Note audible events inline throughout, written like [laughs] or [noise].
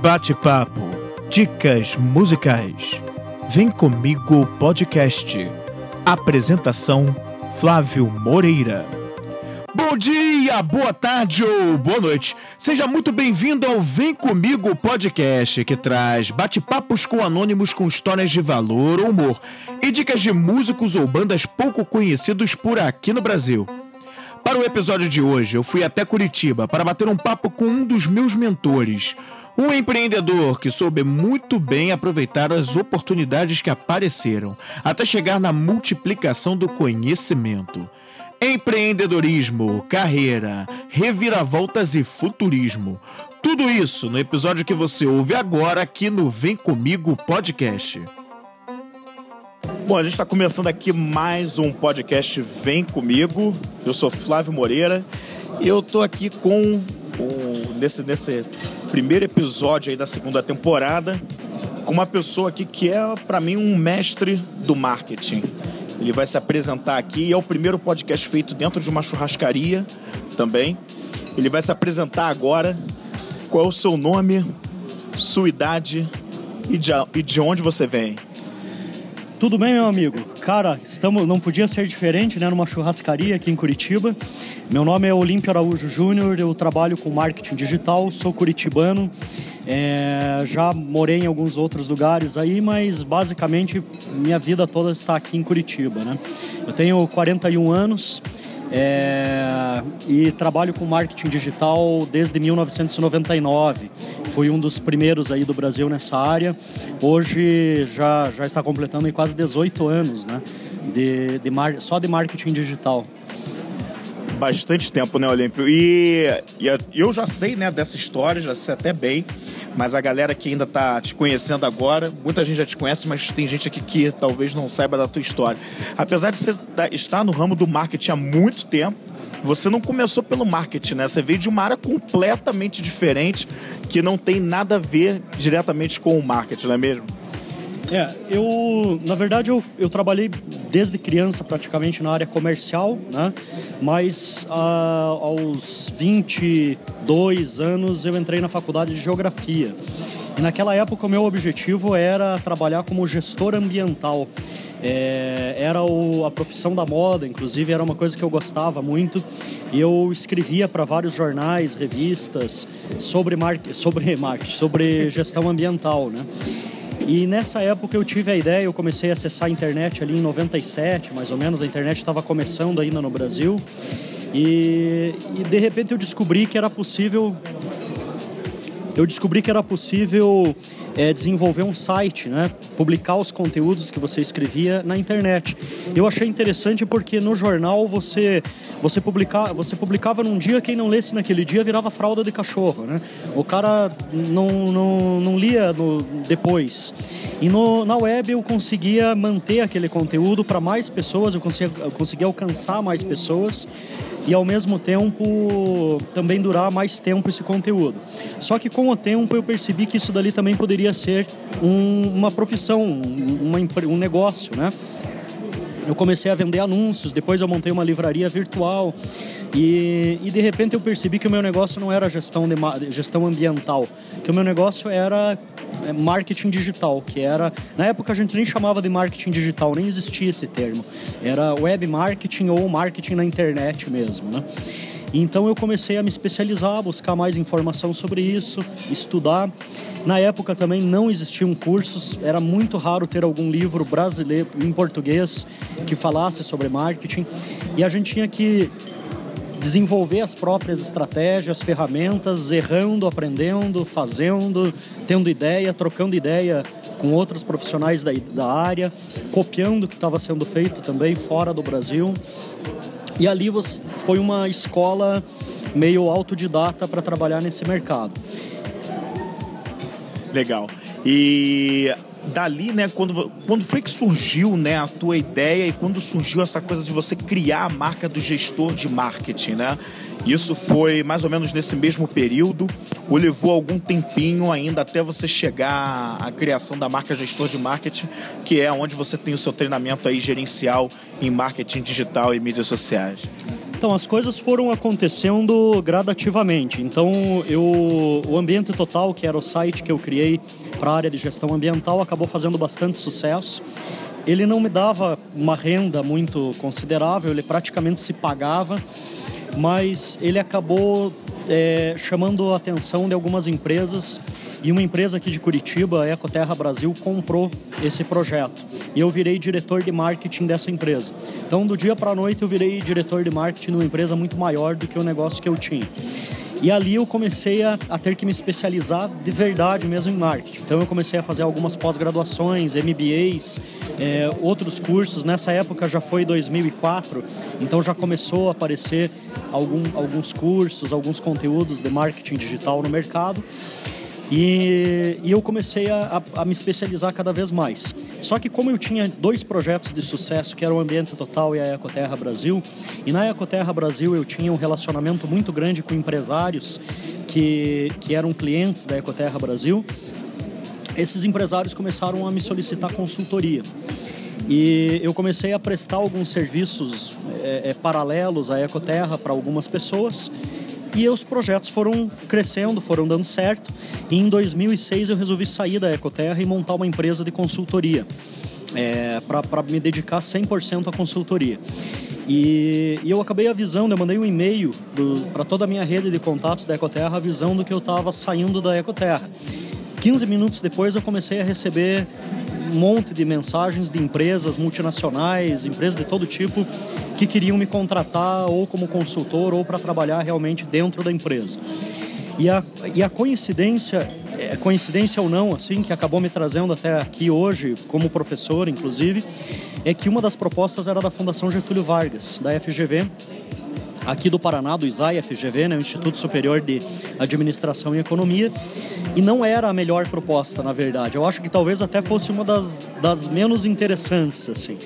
Bate-papo, dicas musicais. Vem comigo podcast. Apresentação Flávio Moreira. Bom dia, boa tarde ou boa noite. Seja muito bem-vindo ao Vem Comigo podcast, que traz bate-papos com anônimos com histórias de valor ou humor e dicas de músicos ou bandas pouco conhecidos por aqui no Brasil. Para o episódio de hoje, eu fui até Curitiba para bater um papo com um dos meus mentores, um empreendedor que soube muito bem aproveitar as oportunidades que apareceram, até chegar na multiplicação do conhecimento. Empreendedorismo, carreira, reviravoltas e futurismo. Tudo isso no episódio que você ouve agora aqui no Vem Comigo Podcast. Bom, a gente está começando aqui mais um podcast Vem Comigo. Eu sou Flávio Moreira e eu tô aqui com o, nesse, nesse primeiro episódio aí da segunda temporada com uma pessoa aqui que é para mim um mestre do marketing. Ele vai se apresentar aqui, é o primeiro podcast feito dentro de uma churrascaria também. Ele vai se apresentar agora. Qual é o seu nome, sua idade e de, e de onde você vem? Tudo bem, meu amigo? Cara, estamos, não podia ser diferente, né? Numa churrascaria aqui em Curitiba. Meu nome é Olímpio Araújo Júnior, eu trabalho com marketing digital, sou curitibano. É, já morei em alguns outros lugares aí, mas basicamente minha vida toda está aqui em Curitiba, né? Eu tenho 41 anos, é, e trabalho com marketing digital desde 1999. Fui um dos primeiros aí do Brasil nessa área. Hoje já, já está completando quase 18 anos, né? De, de mar, só de marketing digital bastante tempo, né, Olímpio? E, e, eu já sei, né, dessa história, já sei até bem, mas a galera que ainda tá te conhecendo agora, muita gente já te conhece, mas tem gente aqui que talvez não saiba da tua história. Apesar de você tá, estar no ramo do marketing há muito tempo, você não começou pelo marketing, né? Você veio de uma área completamente diferente que não tem nada a ver diretamente com o marketing, não é mesmo? É, eu, na verdade, eu, eu trabalhei desde criança praticamente na área comercial, né? Mas ah, aos 22 anos eu entrei na faculdade de Geografia. E naquela época o meu objetivo era trabalhar como gestor ambiental. É, era o, a profissão da moda, inclusive era uma coisa que eu gostava muito. E eu escrevia para vários jornais, revistas sobre, sobre marketing, [laughs] sobre gestão ambiental, né? E nessa época eu tive a ideia, eu comecei a acessar a internet ali em 97, mais ou menos, a internet estava começando ainda no Brasil. E, e de repente eu descobri que era possível eu descobri que era possível é, desenvolver um site, né? publicar os conteúdos que você escrevia na internet. Eu achei interessante porque no jornal você você, publica, você publicava num dia, quem não lesse naquele dia virava fralda de cachorro. Né? O cara não, não, não lia no, depois. E no, na web eu conseguia manter aquele conteúdo para mais pessoas, eu conseguia, eu conseguia alcançar mais pessoas e ao mesmo tempo também durar mais tempo esse conteúdo. Só que com o tempo eu percebi que isso dali também poderia ser um, uma profissão, uma, um negócio, né? eu comecei a vender anúncios, depois eu montei uma livraria virtual e, e de repente eu percebi que o meu negócio não era gestão, de, gestão ambiental, que o meu negócio era é, marketing digital, que era na época a gente nem chamava de marketing digital, nem existia esse termo, era web marketing ou marketing na internet mesmo, né? Então eu comecei a me especializar, buscar mais informação sobre isso, estudar. Na época também não existiam cursos, era muito raro ter algum livro brasileiro em português que falasse sobre marketing e a gente tinha que desenvolver as próprias estratégias, ferramentas, errando, aprendendo, fazendo, tendo ideia, trocando ideia com outros profissionais da, da área, copiando o que estava sendo feito também fora do Brasil. E ali foi uma escola meio autodidata para trabalhar nesse mercado. Legal. E dali, né, quando, quando foi que surgiu, né, a tua ideia e quando surgiu essa coisa de você criar a marca do gestor de marketing, né? Isso foi mais ou menos nesse mesmo período ou levou algum tempinho ainda até você chegar à criação da marca gestor de marketing, que é onde você tem o seu treinamento aí gerencial em marketing digital e mídias sociais? Então, as coisas foram acontecendo gradativamente. Então, eu, o Ambiente Total, que era o site que eu criei para a área de gestão ambiental, acabou fazendo bastante sucesso. Ele não me dava uma renda muito considerável, ele praticamente se pagava, mas ele acabou é, chamando a atenção de algumas empresas e uma empresa aqui de Curitiba, a Ecoterra Brasil, comprou esse projeto. E eu virei diretor de marketing dessa empresa. Então, do dia para a noite, eu virei diretor de marketing numa empresa muito maior do que o negócio que eu tinha. E ali eu comecei a, a, ter que me especializar de verdade mesmo em marketing. Então eu comecei a fazer algumas pós-graduações, MBAs, é, outros cursos. Nessa época já foi 2004, então já começou a aparecer algum, alguns cursos, alguns conteúdos de marketing digital no mercado. E, e eu comecei a, a, a, me especializar cada vez mais. Só que como eu tinha dois projetos de sucesso, que era o Ambiente Total e a Ecoterra Brasil, e na Ecoterra Brasil eu tinha um relacionamento muito grande com empresários que, que eram clientes da Ecoterra Brasil, esses empresários começaram a me solicitar consultoria. E eu comecei a prestar alguns serviços é, é, paralelos à Ecoterra para algumas pessoas e os projetos foram crescendo, foram dando certo. E em 2006 eu resolvi sair da Ecoterra e montar uma empresa de consultoria. É, para me dedicar 100% à consultoria. E, e, eu acabei avisando, eu mandei um e-mail para toda a minha rede de contatos da Ecoterra avisando que eu estava saindo da Ecoterra. 15 minutos depois eu comecei a receber um monte de mensagens de empresas multinacionais, empresas de todo tipo, que queriam me contratar ou como consultor ou para trabalhar realmente dentro da empresa. E a, e a coincidência, é, coincidência ou não, assim, que acabou me trazendo até aqui hoje, como professor, inclusive, é que uma das propostas era da Fundação Getúlio Vargas, da FGV, aqui do Paraná, do ISAI FGV, né, o Instituto Superior de Administração e Economia, e não era a melhor proposta, na verdade. Eu acho que talvez até fosse uma das, das menos interessantes, assim.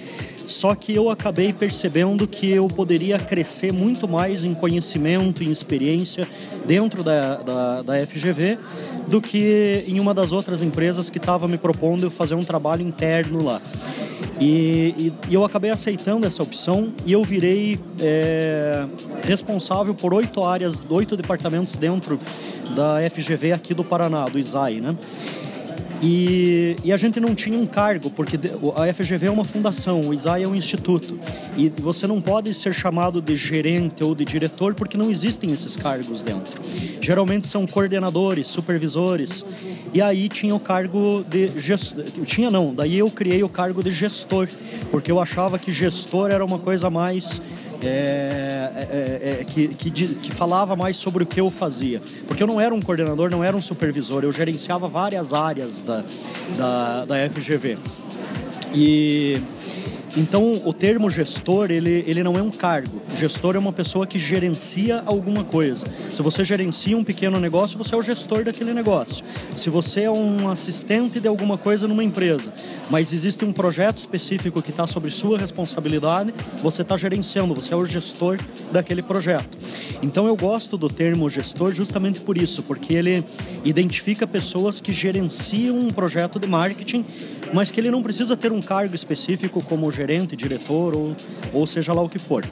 Só que eu acabei percebendo que eu poderia crescer muito mais em conhecimento, em experiência dentro da, da, da FGV do que em uma das outras empresas que estava me propondo fazer um trabalho interno lá. E, e, e, eu acabei aceitando essa opção e eu virei é, responsável por oito áreas, oito departamentos dentro da FGV aqui do Paraná, do ISAI, né? E, e, a gente não tinha um cargo, porque a FGV é uma fundação, o ISAI é um instituto. E você não pode ser chamado de gerente ou de diretor porque não existem esses cargos dentro. Geralmente são coordenadores, supervisores. E aí tinha o cargo de gestor. Tinha não, daí eu criei o cargo de gestor, porque eu achava que gestor era uma coisa mais é, é, é, que, que, que, falava mais sobre o que eu fazia. Porque eu não era um coordenador, não era um supervisor, eu gerenciava várias áreas da, da, da FGV. E então, o termo gestor, ele, ele não é um cargo. Gestor é uma pessoa que gerencia alguma coisa. Se você gerencia um pequeno negócio, você é o gestor daquele negócio. Se você é um assistente de alguma coisa numa empresa, mas existe um projeto específico que está sobre sua responsabilidade, você está gerenciando, você é o gestor daquele projeto. Então, eu gosto do termo gestor justamente por isso, porque ele identifica pessoas que gerenciam um projeto de marketing mas que ele não precisa ter um cargo específico como gerente, diretor ou, ou seja lá o que for.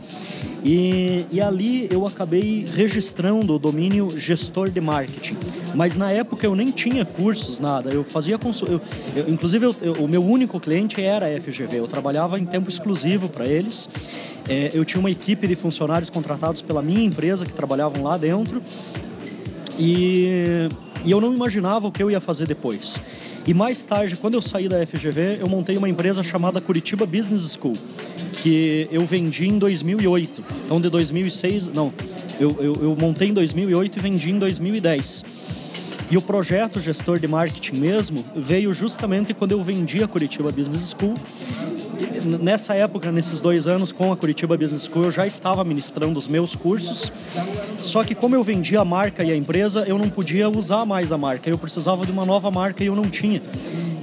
E, e ali eu acabei registrando o domínio gestor de marketing. Mas na época eu nem tinha cursos, nada. Eu fazia eu, eu, inclusive eu, o meu único cliente era a FGV. Eu trabalhava em tempo exclusivo para eles. É, eu tinha uma equipe de funcionários contratados pela minha empresa que trabalhavam lá dentro. E, e eu não imaginava o que eu ia fazer depois. E mais tarde, quando eu saí da FGV, eu montei uma empresa chamada Curitiba Business School, que eu vendi em 2008. Então, de 2006, não, eu, eu, eu montei em 2008 e vendi em 2010. E o projeto gestor de marketing mesmo veio justamente quando eu vendi a Curitiba Business School. Nessa época, nesses dois anos com a Curitiba Business School, eu já estava ministrando os meus cursos só que como eu vendia a marca e a empresa, eu não podia usar mais a marca. Eu precisava de uma nova marca e eu não tinha.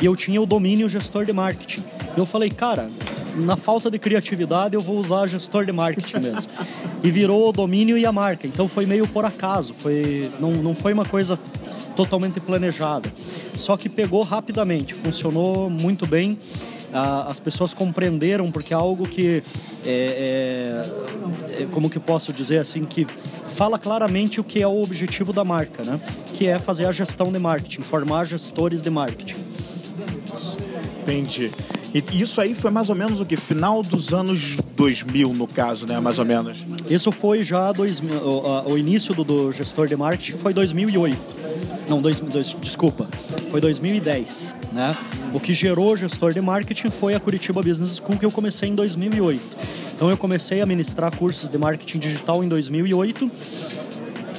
E eu tinha o domínio gestor de marketing. Eu falei, cara, na falta de criatividade eu vou usar gestor de marketing mesmo. e virou o domínio e a marca. Então foi meio por acaso, foi não, não foi uma coisa totalmente planejada. Só que pegou rapidamente, funcionou muito bem as pessoas compreenderam, porque é algo que é, é, é, como que posso dizer assim, que fala claramente o que é o objetivo da marca, né? Que é fazer a gestão de marketing, formar gestores de marketing. Entendi. E isso aí foi mais ou menos o que? Final dos anos 2000, no caso, né? Mais ou menos. Isso foi já dois, o, o início do, do, gestor de marketing foi 2008. Não, dois, dois, desculpa, foi 2010, né? O que gerou gestor de marketing foi a Curitiba Business School que eu comecei em 2008. Então eu comecei a ministrar cursos de marketing digital em 2008.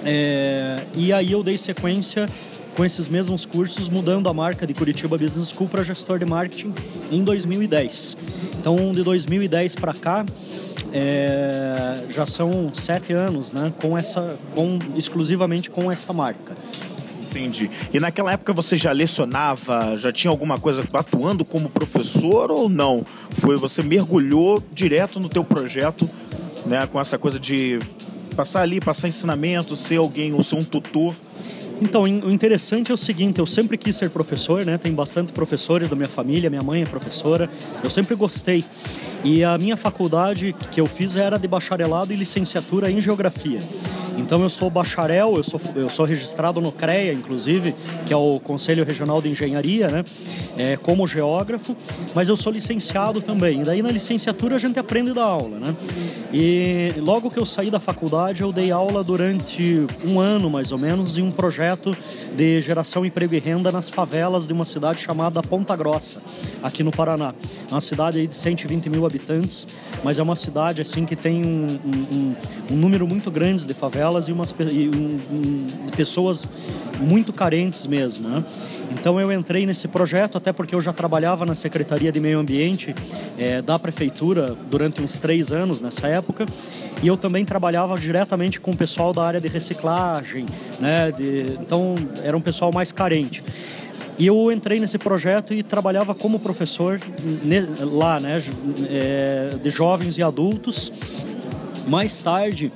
É, e aí eu dei sequência com esses mesmos cursos, mudando a marca de Curitiba Business School para gestor de marketing em 2010. Então, de 2010 para cá, é, já são sete anos, né, com essa, com exclusivamente com essa marca. Entendi. E naquela época você já lecionava, já tinha alguma coisa atuando como professor ou não? Foi você mergulhou direto no teu projeto, né, com essa coisa de passar ali, passar ensinamento, ser alguém ou ser um tutor então, o interessante é o seguinte, eu sempre quis ser professor, né? Tem bastante professores da minha família, minha mãe é professora. Eu sempre gostei. E a minha faculdade que eu fiz era de bacharelado e licenciatura em geografia. Então eu sou bacharel, eu sou, eu sou registrado no CREA, inclusive, que é o Conselho Regional de Engenharia, né? É, como geógrafo, mas eu sou licenciado também. E daí na licenciatura a gente aprende da aula, né? E logo que eu saí da faculdade, eu dei aula durante um ano, mais ou menos, em um projeto de geração, emprego e renda nas favelas de uma cidade chamada Ponta Grossa, aqui no Paraná. Uma cidade de 120 mil habitantes, mas é uma cidade assim que tem um, um, um número muito grande de favelas e umas e um, pessoas muito carentes mesmo, né? Então eu entrei nesse projeto até porque eu já trabalhava na Secretaria de Meio Ambiente é, da Prefeitura durante uns três anos nessa época e eu também trabalhava diretamente com o pessoal da área de reciclagem, né? De, então era um pessoal mais carente. E eu entrei nesse projeto e trabalhava como professor lá, né, é, de jovens e adultos mais tarde,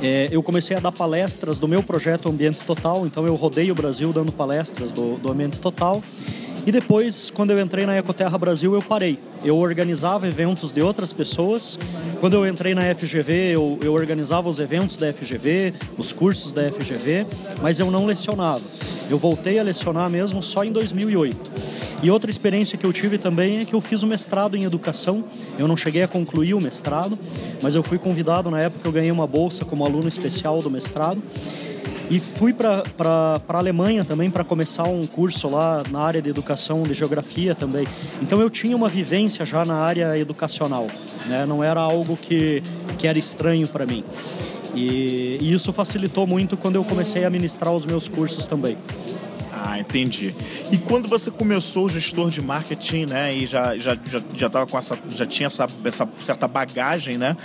é, eu comecei a dar palestras do meu projeto Ambiente Total, então eu rodei o Brasil dando palestras do, do Ambiente Total. E depois, quando eu entrei na Ecoterra Brasil, eu parei. Eu organizava eventos de outras pessoas. Quando eu entrei na FGV, eu, eu organizava os eventos da FGV, os cursos da FGV, mas eu não lecionava. Eu voltei a lecionar mesmo só em 2008. E outra experiência que eu tive também é que eu fiz o mestrado em educação. Eu não cheguei a concluir o mestrado, mas eu fui convidado na época, eu ganhei uma bolsa como aluno especial do mestrado. E fui para a Alemanha também para começar um curso lá na área de educação, de geografia também. Então eu tinha uma vivência já na área educacional, né? não era algo que, que era estranho para mim. E, e isso facilitou muito quando eu comecei a ministrar os meus cursos também. Ah, entendi. E quando você começou o gestor de marketing, né, e já já já, já tava com essa já tinha essa, essa certa bagagem, né?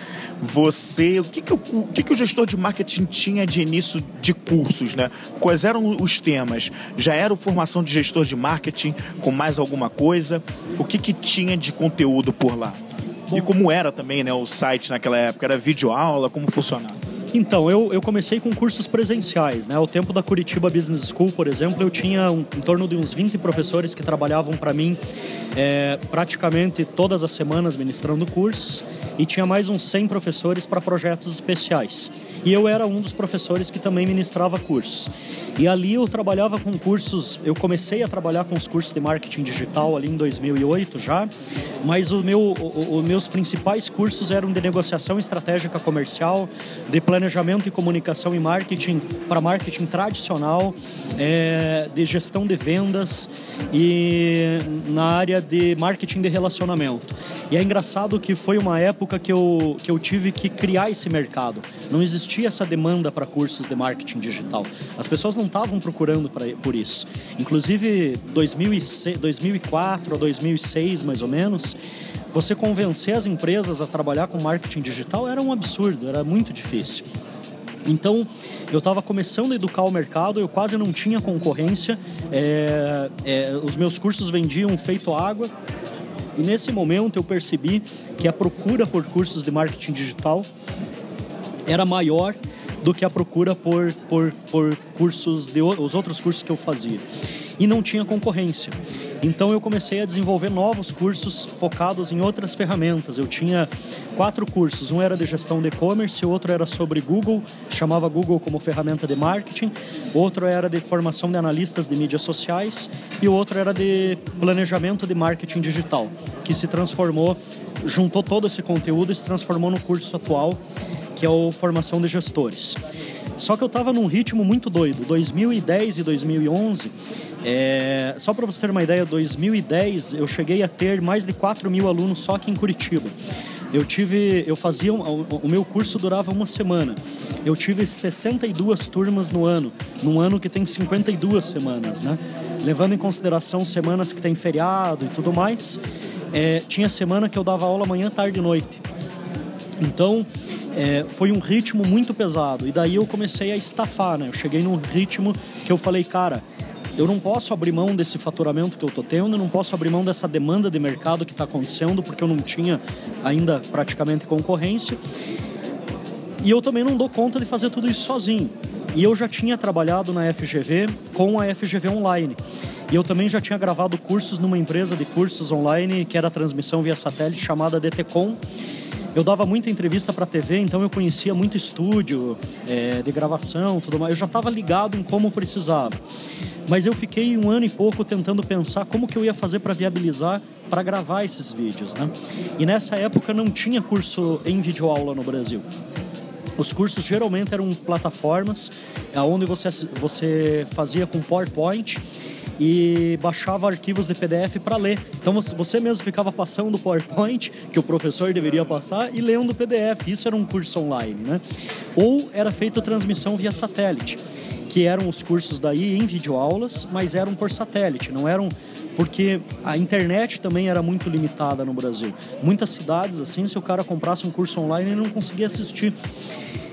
Você, o que que o, o que que o gestor de marketing tinha de início de cursos, né? Quais eram os temas? Já era formação de gestor de marketing com mais alguma coisa? O que que tinha de conteúdo por lá? Bom, e como era também, né, o site naquela época? Era vídeo aula, como funcionava? Então, eu, eu comecei com cursos presenciais, né? O tempo da Curitiba Business School, por exemplo, eu tinha um, em torno de uns 20 professores que trabalhavam para mim é, praticamente todas as semanas ministrando cursos e tinha mais uns 100 professores para projetos especiais. E eu era um dos professores que também ministrava cursos. E ali eu trabalhava com cursos, eu comecei a trabalhar com os cursos de marketing digital ali em 2008 já, mas o meu, os meus principais cursos eram de negociação estratégica comercial, de planejamento e comunicação e marketing para marketing tradicional, é, de gestão de vendas e na área de marketing de relacionamento. E é engraçado que foi uma época que eu, que eu tive que criar esse mercado. Não existia essa demanda para cursos de marketing digital. As pessoas não estavam procurando pra, por isso. Inclusive, 2006, 2004 a 2006, mais ou menos, você convencer as empresas a trabalhar com marketing digital era um absurdo, era muito difícil. Então, eu estava começando a educar o mercado, eu quase não tinha concorrência, é, é, os meus cursos vendiam feito água. E nesse momento eu percebi que a procura por cursos de marketing digital era maior do que a procura por, por, por cursos de os outros cursos que eu fazia e não tinha concorrência. Então eu comecei a desenvolver novos cursos focados em outras ferramentas. Eu tinha quatro cursos, um era de gestão de e-commerce, outro era sobre Google, chamava Google como ferramenta de marketing, outro era de formação de analistas de mídias sociais e o outro era de planejamento de marketing digital, que se transformou, juntou todo esse conteúdo e se transformou no curso atual, que é o formação de gestores. Só que eu estava num ritmo muito doido. 2010 e 2011, é... só para você ter uma ideia, 2010 eu cheguei a ter mais de 4 mil alunos só aqui em Curitiba. Eu tive, eu fazia, o meu curso durava uma semana. Eu tive 62 turmas no ano, num ano que tem 52 semanas, né? Levando em consideração semanas que tem feriado e tudo mais, é, tinha semana que eu dava aula manhã, tarde e noite. Então, é, foi um ritmo muito pesado. E daí eu comecei a estafar, né? Eu cheguei num ritmo que eu falei, cara, eu não posso abrir mão desse faturamento que eu estou tendo, eu não posso abrir mão dessa demanda de mercado que está acontecendo, porque eu não tinha ainda praticamente concorrência. E eu também não dou conta de fazer tudo isso sozinho. E eu já tinha trabalhado na FGV com a FGV Online. E eu também já tinha gravado cursos numa empresa de cursos online, que era transmissão via satélite, chamada DTCom. Eu dava muita entrevista para TV, então eu conhecia muito estúdio é, de gravação, tudo mais. Eu já estava ligado em como precisava. Mas eu fiquei um ano e pouco tentando pensar como que eu ia fazer para viabilizar para gravar esses vídeos, né? E nessa época não tinha curso em videoaula no Brasil. Os cursos geralmente eram plataformas onde você, você fazia com PowerPoint e baixava arquivos de PDF para ler. Então você mesmo ficava passando o PowerPoint que o professor deveria passar e lendo o PDF. Isso era um curso online, né? Ou era feita transmissão via satélite que eram os cursos daí em videoaulas, mas eram por satélite, não eram porque a internet também era muito limitada no Brasil. Muitas cidades assim, se o cara comprasse um curso online, ele não conseguia assistir.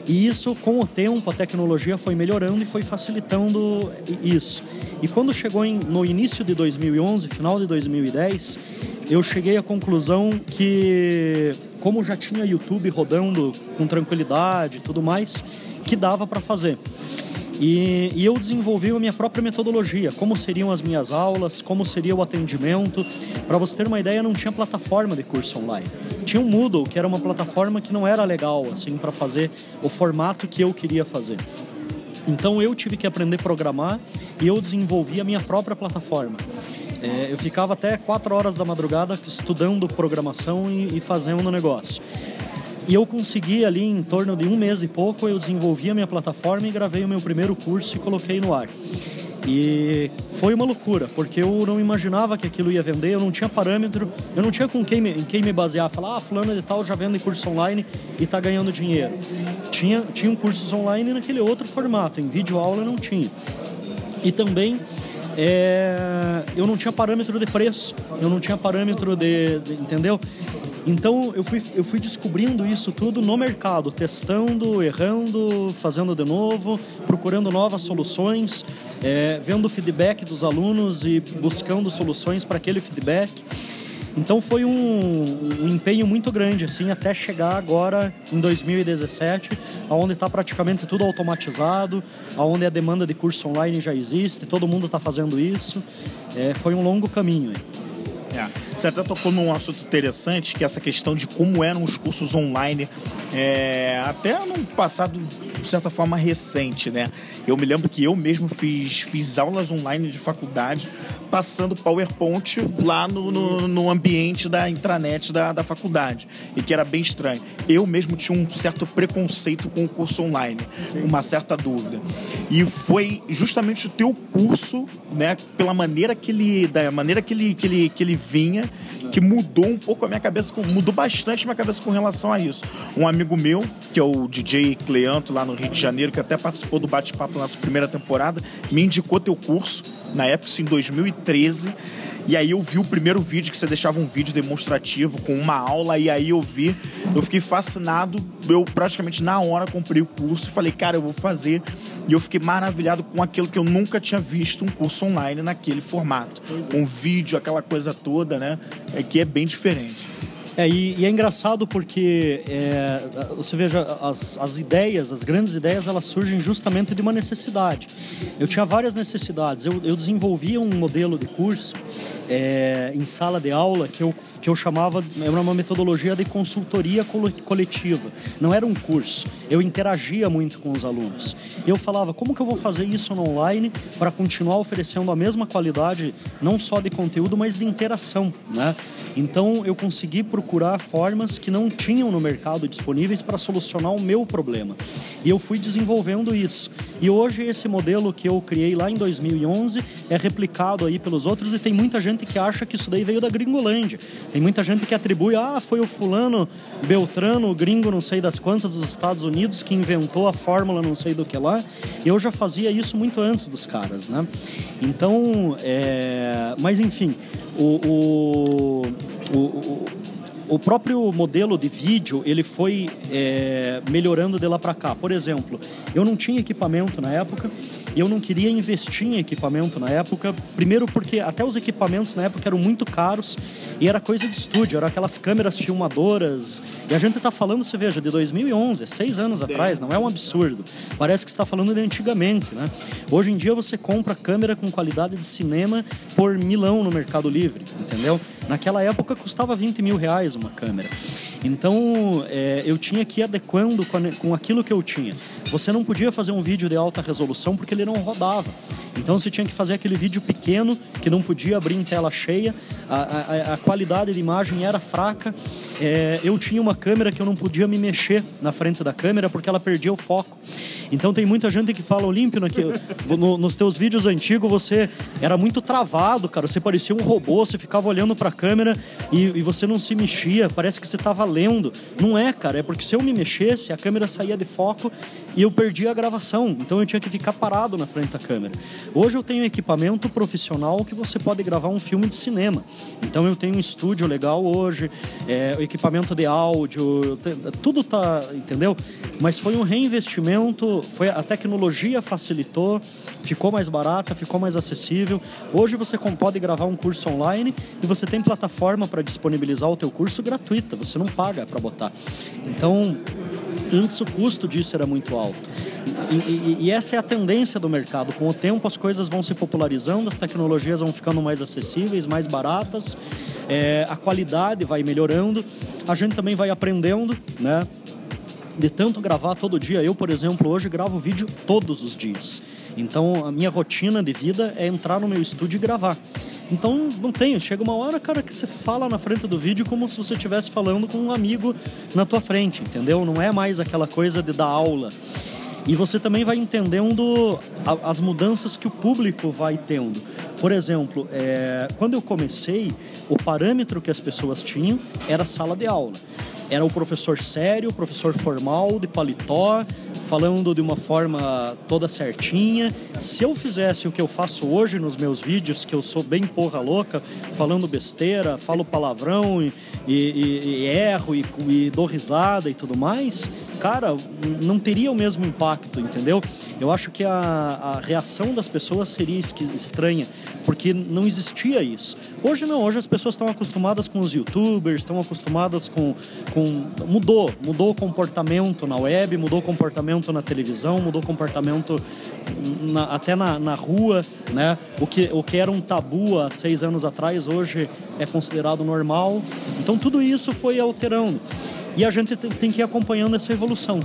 E isso, com o tempo, a tecnologia foi melhorando e foi facilitando isso. E quando chegou em, no início de 2011, final de 2010, eu cheguei à conclusão que, como já tinha YouTube rodando com tranquilidade e tudo mais, que dava para fazer. E, e, eu desenvolvi a minha própria metodologia, como seriam as minhas aulas, como seria o atendimento. Para você ter uma ideia, não tinha plataforma de curso online. Tinha um Moodle, que era uma plataforma que não era legal assim para fazer o formato que eu queria fazer. Então eu tive que aprender a programar e eu desenvolvi a minha própria plataforma. É, eu ficava até 4 horas da madrugada estudando programação e, e fazendo o negócio. E eu consegui ali em torno de um mês e pouco, eu desenvolvi a minha plataforma e gravei o meu primeiro curso e coloquei no ar. E foi uma loucura, porque eu não imaginava que aquilo ia vender, eu não tinha parâmetro, eu não tinha com quem me, em quem me basear, falar, ah, fulano de tal já vende curso online e está ganhando dinheiro. Tinha, tinha cursos online naquele outro formato, em vídeo aula não tinha. E também é, eu não tinha parâmetro de preço, eu não tinha parâmetro de, de entendeu? Então eu fui, eu fui descobrindo isso tudo no mercado, testando, errando, fazendo de novo, procurando novas soluções, é, vendo o feedback dos alunos e buscando soluções para aquele feedback. Então foi um, um, empenho muito grande, assim, até chegar agora em 2017, aonde está praticamente tudo automatizado, aonde a demanda de curso online já existe, todo mundo está fazendo isso. É, foi um longo caminho. É. Você até tocou num assunto interessante, que é essa questão de como eram os cursos online, é, até num passado, de certa forma, recente, né? Eu me lembro que eu mesmo fiz, fiz aulas online de faculdade, passando PowerPoint lá no, no, no ambiente da intranet da, da faculdade, e que era bem estranho. Eu mesmo tinha um certo preconceito com o curso online, Sim. uma certa dúvida. E foi justamente o teu curso, né, pela maneira que ele, da maneira que ele, que ele, que ele vinha, que mudou um pouco a minha cabeça, mudou bastante a minha cabeça com relação a isso. Um amigo meu, que é o DJ Cleanto, lá no Rio de Janeiro, que até participou do bate-papo na nossa primeira temporada, me indicou teu curso, na época, em 2013. E aí eu vi o primeiro vídeo, que você deixava um vídeo demonstrativo com uma aula, e aí eu vi, eu fiquei fascinado, eu praticamente na hora comprei o curso e falei, cara, eu vou fazer. E eu fiquei maravilhado com aquilo que eu nunca tinha visto, um curso online naquele formato. Um vídeo, aquela coisa toda, né? Que é bem diferente. É, e, e é engraçado porque é, você veja, as, as ideias, as grandes ideias, elas surgem justamente de uma necessidade. Eu tinha várias necessidades. Eu, eu desenvolvia um modelo de curso é, em sala de aula que eu, que eu chamava, era uma metodologia de consultoria coletiva. Não era um curso. Eu interagia muito com os alunos. Eu falava, como que eu vou fazer isso no online para continuar oferecendo a mesma qualidade, não só de conteúdo, mas de interação, né? Então eu consegui procurar formas que não tinham no mercado disponíveis para solucionar o meu problema. E eu fui desenvolvendo isso. E hoje esse modelo que eu criei lá em 2011 é replicado aí pelos outros e tem muita gente que acha que isso daí veio da Gringolândia. Tem muita gente que atribui, ah, foi o fulano Beltrano, o gringo não sei das quantas dos Estados Unidos que inventou a fórmula não sei do que lá. Eu já fazia isso muito antes dos caras, né? Então, é... mas enfim, o, o, o, o próprio modelo de vídeo ele foi é, melhorando de lá para cá. Por exemplo, eu não tinha equipamento na época eu não queria investir em equipamento na época. Primeiro porque até os equipamentos na época eram muito caros e era coisa de estúdio, eram aquelas câmeras filmadoras. E a gente está falando, você veja, de 2011, seis anos atrás, não é um absurdo. Parece que está falando de antigamente, né? Hoje em dia você compra câmera com qualidade de cinema por milão no Mercado Livre, entendeu? Naquela época custava 20 mil reais uma câmera. Então é, eu tinha que ir adequando com, com aquilo que eu tinha. Você não podia fazer um vídeo de alta resolução porque ele não rodava. Então você tinha que fazer aquele vídeo pequeno que não podia abrir em tela cheia. A, a, a qualidade de imagem era fraca. É, eu tinha uma câmera que eu não podia me mexer na frente da câmera porque ela perdia o foco. Então tem muita gente que fala, Olímpio, no, nos teus vídeos antigos você era muito travado, cara. Você parecia um robô, você ficava olhando para a câmera e, e, você não se mexia. Parece que você estava lendo. Não é, cara. É porque se eu me mexesse, a câmera saía de foco e eu perdia a gravação. Então eu tinha que ficar parado na frente da câmera. Hoje eu tenho equipamento profissional que você pode gravar um filme de cinema. Então eu tenho um estúdio legal hoje, é, equipamento de áudio, tudo tá, entendeu? Mas foi um reinvestimento, foi a tecnologia facilitou, ficou mais barata, ficou mais acessível. Hoje você pode gravar um curso online e você tem plataforma para disponibilizar o teu curso gratuita, você não paga para botar. Então, antes o custo disso era muito alto. E, e, e, essa é a tendência do mercado. Com o tempo, as coisas vão se popularizando, as tecnologias vão ficando mais acessíveis, mais baratas, é, a qualidade vai melhorando, a gente também vai aprendendo, né? De tanto gravar todo dia. Eu, por exemplo, hoje gravo vídeo todos os dias. Então, a minha rotina de vida é entrar no meu estúdio e gravar. Então, não tem. Chega uma hora, cara, que você fala na frente do vídeo como se você estivesse falando com um amigo na tua frente, entendeu? Não é mais aquela coisa de dar aula. E você também vai entendendo as mudanças que o público vai tendo. Por exemplo, é, quando eu comecei, o parâmetro que as pessoas tinham era sala de aula. Era o professor sério, o professor formal, de paletó, falando de uma forma toda certinha. Se eu fizesse o que eu faço hoje nos meus vídeos, que eu sou bem porra louca, falando besteira, falo palavrão e, e, e erro e, e dou risada e tudo mais, cara, não teria o mesmo impacto, entendeu? Eu acho que a, a reação das pessoas seria estranha, porque não existia isso. Hoje não, hoje as pessoas estão acostumadas com os youtubers, estão acostumadas com, com. Mudou, mudou o comportamento na web, mudou o comportamento na televisão, mudou comportamento na, até na, na rua, né? O que, o que era um tabu há seis anos atrás, hoje é considerado normal. Então tudo isso foi alterando. E a gente tem que ir acompanhando essa evolução.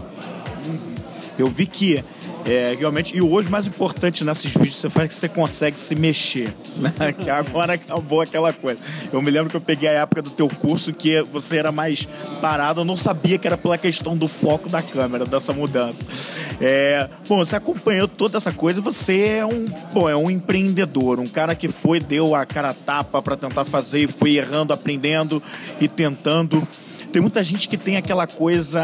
Eu vi que é, realmente, e hoje mais importante nesses vídeos você faz é que você consegue se mexer, [laughs] né? Que agora acabou aquela coisa. Eu me lembro que eu peguei a época do teu curso que você era mais parado, eu não sabia que era pela questão do foco da câmera, dessa mudança. É, bom, você acompanhou toda essa coisa, você é um, bom, é um empreendedor, um cara que foi, deu a cara tapa para tentar fazer e foi errando, aprendendo e tentando. Tem muita gente que tem aquela coisa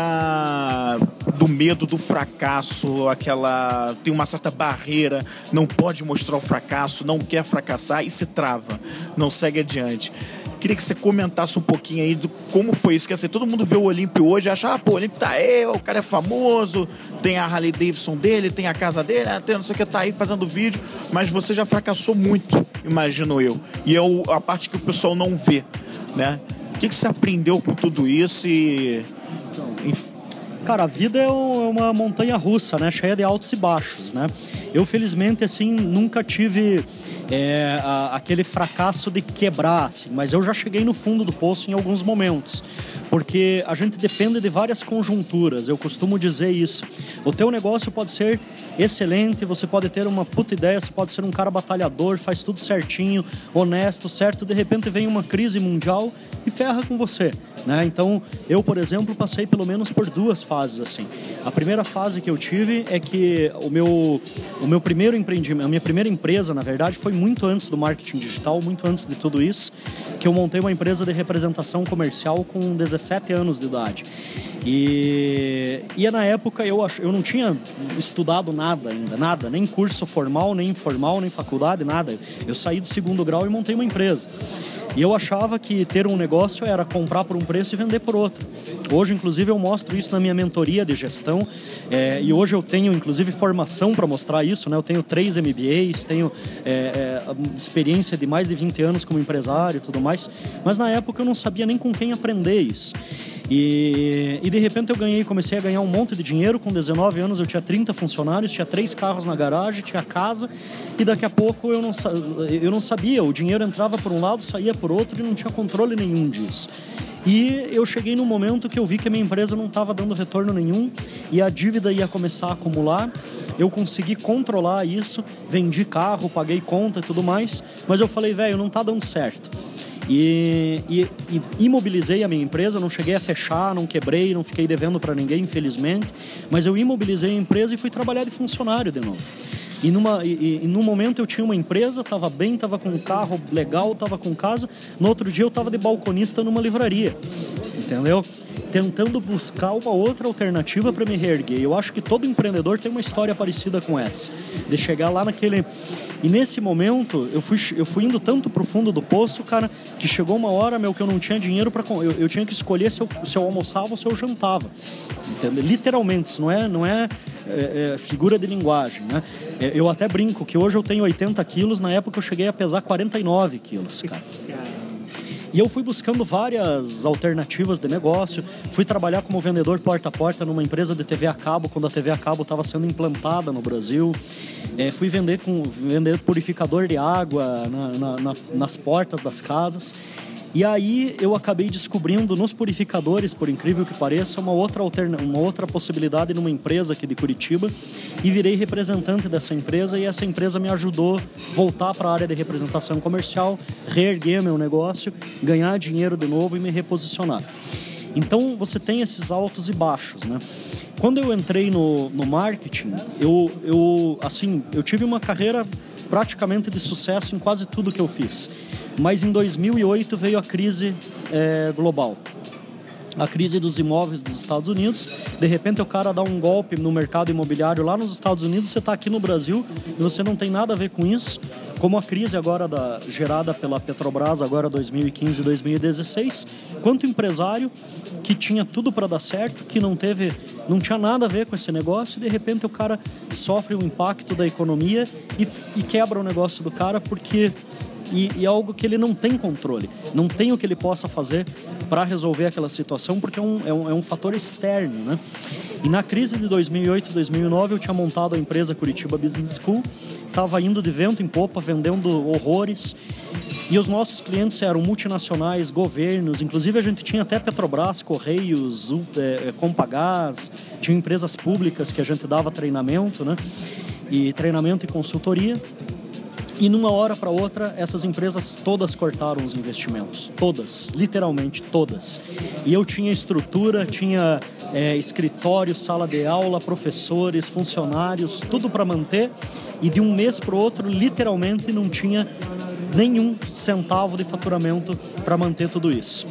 do medo do fracasso, aquela tem uma certa barreira, não pode mostrar o fracasso, não quer fracassar e se trava, não segue adiante. Queria que você comentasse um pouquinho aí do como foi isso. Quer dizer, todo mundo vê o Olímpio hoje e acha, ah, pô, o Olímpio tá aí, o cara é famoso, tem a Harley Davidson dele, tem a casa dele, né, tem não sei o que, tá aí fazendo vídeo, mas você já fracassou muito, imagino eu. E é a parte que o pessoal não vê, né? O que, que você aprendeu com tudo isso e. Cara, a vida é uma montanha russa, né? Cheia de altos e baixos, né? Eu, felizmente, assim, nunca tive é, a, aquele fracasso de quebrar, assim, mas eu já cheguei no fundo do poço em alguns momentos, porque a gente depende de várias conjunturas, eu costumo dizer isso. O teu negócio pode ser excelente, você pode ter uma puta ideia, você pode ser um cara batalhador, faz tudo certinho, honesto, certo, de repente vem uma crise mundial e ferra com você, né? Então, eu, por exemplo, passei pelo menos por duas fases assim. A primeira fase que eu tive é que o meu o meu primeiro empreendimento, a minha primeira empresa, na verdade, foi muito antes do marketing digital, muito antes de tudo isso, que eu montei uma empresa de representação comercial com 17 anos de idade. E, e na época eu, eu não tinha estudado nada ainda, nada, nem curso formal, nem informal, nem faculdade, nada. Eu saí do segundo grau e montei uma empresa. E eu achava que ter um negócio era comprar por um preço e vender por outro. Hoje, inclusive, eu mostro isso na minha mentoria de gestão. É, e hoje eu tenho, inclusive, formação para mostrar isso. Né? Eu tenho três MBAs, tenho é, é, experiência de mais de 20 anos como empresário e tudo mais. Mas na época eu não sabia nem com quem aprender isso. E, e de repente eu ganhei, comecei a ganhar um monte de dinheiro. Com 19 anos eu tinha 30 funcionários, tinha três carros na garagem, tinha casa. E daqui a pouco eu não, eu não sabia. O dinheiro entrava por um lado, saía por outro e não tinha controle nenhum disso. E eu cheguei num momento que eu vi que a minha empresa não estava dando retorno nenhum e a dívida ia começar a acumular. Eu consegui controlar isso, vendi carro, paguei conta e tudo mais, mas eu falei, velho, não está dando certo. E, e, e, imobilizei a minha empresa, não cheguei a fechar, não quebrei, não fiquei devendo para ninguém, infelizmente, mas eu imobilizei a empresa e fui trabalhar de funcionário de novo. E, numa, e, e num momento eu tinha uma empresa, estava bem, estava com um carro legal, estava com casa. No outro dia eu estava de balconista numa livraria, entendeu? Tentando buscar uma outra alternativa para me reerguer. Eu acho que todo empreendedor tem uma história parecida com essa, de chegar lá naquele e nesse momento, eu fui, eu fui indo tanto pro fundo do poço, cara, que chegou uma hora, meu, que eu não tinha dinheiro para eu, eu tinha que escolher se eu, se eu almoçava ou se eu jantava. Entendeu? Literalmente, isso não é, não é, é, é figura de linguagem, né? É, eu até brinco que hoje eu tenho 80 quilos, na época eu cheguei a pesar 49 quilos, cara. E eu fui buscando várias alternativas de negócio. Fui trabalhar como vendedor porta a porta numa empresa de TV a cabo, quando a TV a cabo estava sendo implantada no Brasil. É, fui vender com vender purificador de água na, na, na, nas portas das casas. E aí eu acabei descobrindo nos purificadores, por incrível que pareça, uma outra, alterna uma outra possibilidade numa empresa aqui de Curitiba e virei representante dessa empresa e essa empresa me ajudou voltar para a área de representação comercial, reerguer meu negócio, ganhar dinheiro de novo e me reposicionar. Então você tem esses altos e baixos, né? Quando eu entrei no, no marketing, eu, eu, assim, eu tive uma carreira praticamente de sucesso em quase tudo que eu fiz. Mas em 2008 veio a crise é, global a crise dos imóveis dos Estados Unidos. De repente o cara dá um golpe no mercado imobiliário lá nos Estados Unidos, você está aqui no Brasil e você não tem nada a ver com isso. Como a crise agora da, gerada pela Petrobras, agora 2015 e 2016, quanto empresário que tinha tudo para dar certo, que não teve, não tinha nada a ver com esse negócio, e de repente o cara sofre o impacto da economia e, e quebra o negócio do cara porque e, e, é algo que ele não tem controle, não tem o que ele possa fazer para resolver aquela situação, porque é um, é um, é um fator externo. Né? E na crise de 2008 e 2009, eu tinha montado a empresa Curitiba Business School, estava indo de vento em popa, vendendo horrores, e os nossos clientes eram multinacionais, governos, inclusive a gente tinha até Petrobras, Correios, é, é Compagás, tinha empresas públicas que a gente dava treinamento, né? E treinamento e consultoria. E numa hora para outra, essas empresas todas cortaram os investimentos. Todas, literalmente todas. E eu tinha estrutura, tinha é, escritório, sala de aula, professores, funcionários, tudo para manter. E de um mês para o outro, literalmente não tinha nenhum centavo de faturamento para manter tudo isso.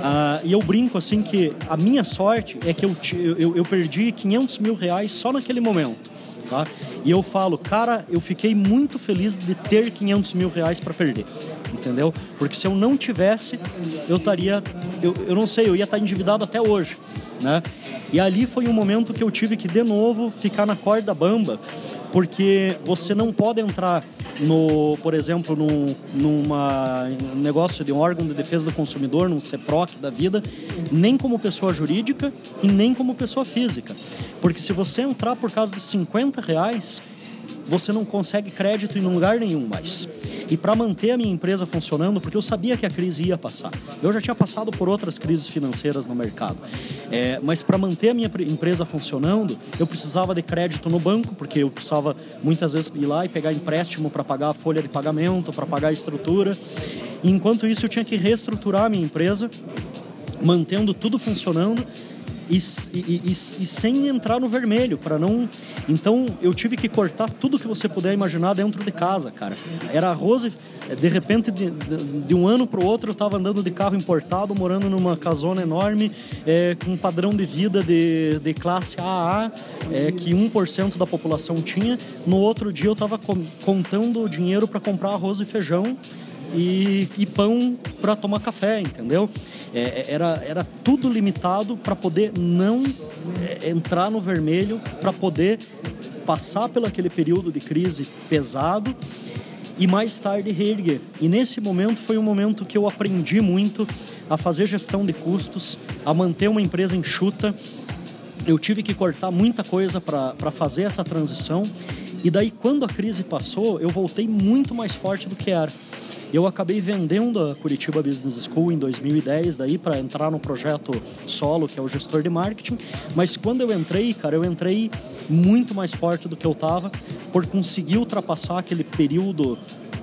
Ah, e eu brinco assim que a minha sorte é que eu, eu, eu perdi 500 mil reais só naquele momento tá? E eu falo, cara, eu fiquei muito feliz de ter 500 mil reais para perder, entendeu? Porque se eu não tivesse, eu estaria, eu, eu não sei, eu ia estar endividado até hoje, né? E ali foi um momento que eu tive que de novo ficar na corda bamba, porque você não pode entrar no, por exemplo, num numa negócio de um órgão de defesa do consumidor, num CEPROC da vida, nem como pessoa jurídica e nem como pessoa física. Porque se você entrar por causa de 50 reais, você não consegue crédito em lugar nenhum mais. E para manter a minha empresa funcionando, porque eu sabia que a crise ia passar. Eu já tinha passado por outras crises financeiras no mercado. É, mas para manter a minha empresa funcionando, eu precisava de crédito no banco, porque eu precisava muitas vezes ir lá e pegar empréstimo para pagar a folha de pagamento, para pagar a estrutura. E enquanto isso, eu tinha que reestruturar a minha empresa, mantendo tudo funcionando e, e, e, e, sem entrar no vermelho, para não. Então eu tive que cortar tudo que você puder imaginar dentro de casa, cara. Era arroz e de repente, de, de, de um ano para o outro, eu estava andando de carro importado, morando numa casona enorme, é, com um padrão de vida de, de classe AA, é, que 1% da população tinha. No outro dia eu estava contando dinheiro para comprar arroz e feijão e, e pão para tomar café, entendeu? É, é, era, era tudo limitado para poder não é, entrar no vermelho, para poder passar pelo aquele período de crise pesado e mais tarde reerguer. E nesse momento foi um momento que eu aprendi muito a fazer gestão de custos, a manter uma empresa enxuta. Eu tive que cortar muita coisa para fazer essa transição. E daí, quando a crise passou, eu voltei muito mais forte do que era. Eu acabei vendendo a Curitiba Business School em 2010 daí para entrar no projeto solo, que é o gestor de marketing, mas quando eu entrei, cara, eu entrei muito mais forte do que eu estava por conseguir ultrapassar aquele período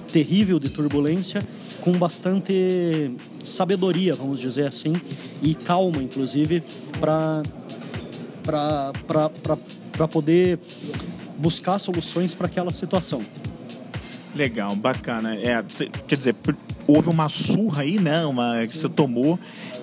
terrível de turbulência com bastante sabedoria, vamos dizer assim, e calma, inclusive, para para poder buscar soluções para aquela situação. Legal, bacana. É, quer dizer, houve uma surra aí, né? Uma que você tomou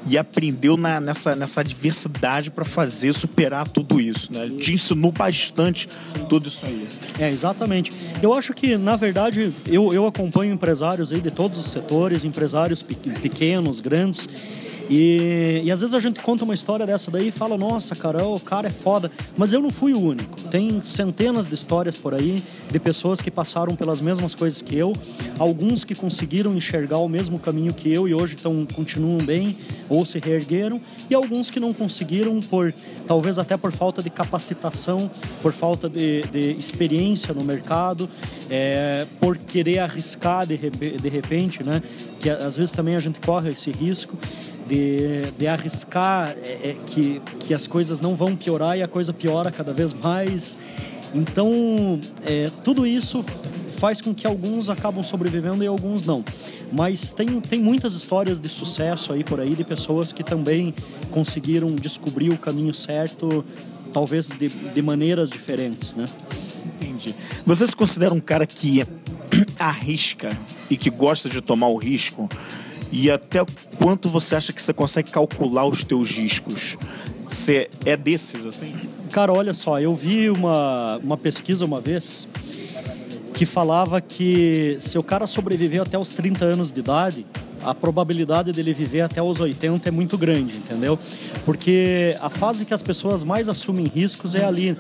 e aprendeu na, nessa, nessa adversidade para fazer, superar tudo isso, né? Te ensinou bastante tudo isso aí. É, exatamente. Eu acho que, na verdade, eu, eu acompanho empresários aí de todos os setores, empresários pequenos, grandes, e, e às vezes a gente conta uma história dessa daí e fala, nossa, cara, o cara é foda. Mas eu não fui o único. Tem centenas de histórias por aí de pessoas que passaram pelas mesmas coisas que eu, alguns que conseguiram enxergar o mesmo caminho que eu e hoje tão, continuam bem ou se reergueram, e alguns que não conseguiram por talvez até por falta de capacitação, por falta de, de experiência no mercado, é, por querer arriscar de, de repente, né? Que às vezes também a gente corre esse risco de, de arriscar é, é, que, que as coisas não vão piorar e a coisa piora cada vez mais. Então, é, tudo isso faz com que alguns acabam sobrevivendo e alguns não. Mas tem, tem muitas histórias de sucesso aí por aí, de pessoas que também conseguiram descobrir o caminho certo, talvez de, de maneiras diferentes, né? Entendi. Você se considera um cara que [clears throat] arrisca e que gosta de tomar o risco? E até quanto você acha que você consegue calcular os teus riscos? Você é desses, assim? Cara, olha só, eu vi uma, uma pesquisa uma vez que falava que se o cara sobreviver até os 30 anos de idade, a probabilidade dele viver até os 80 é muito grande, entendeu? Porque a fase que as pessoas mais assumem riscos é ali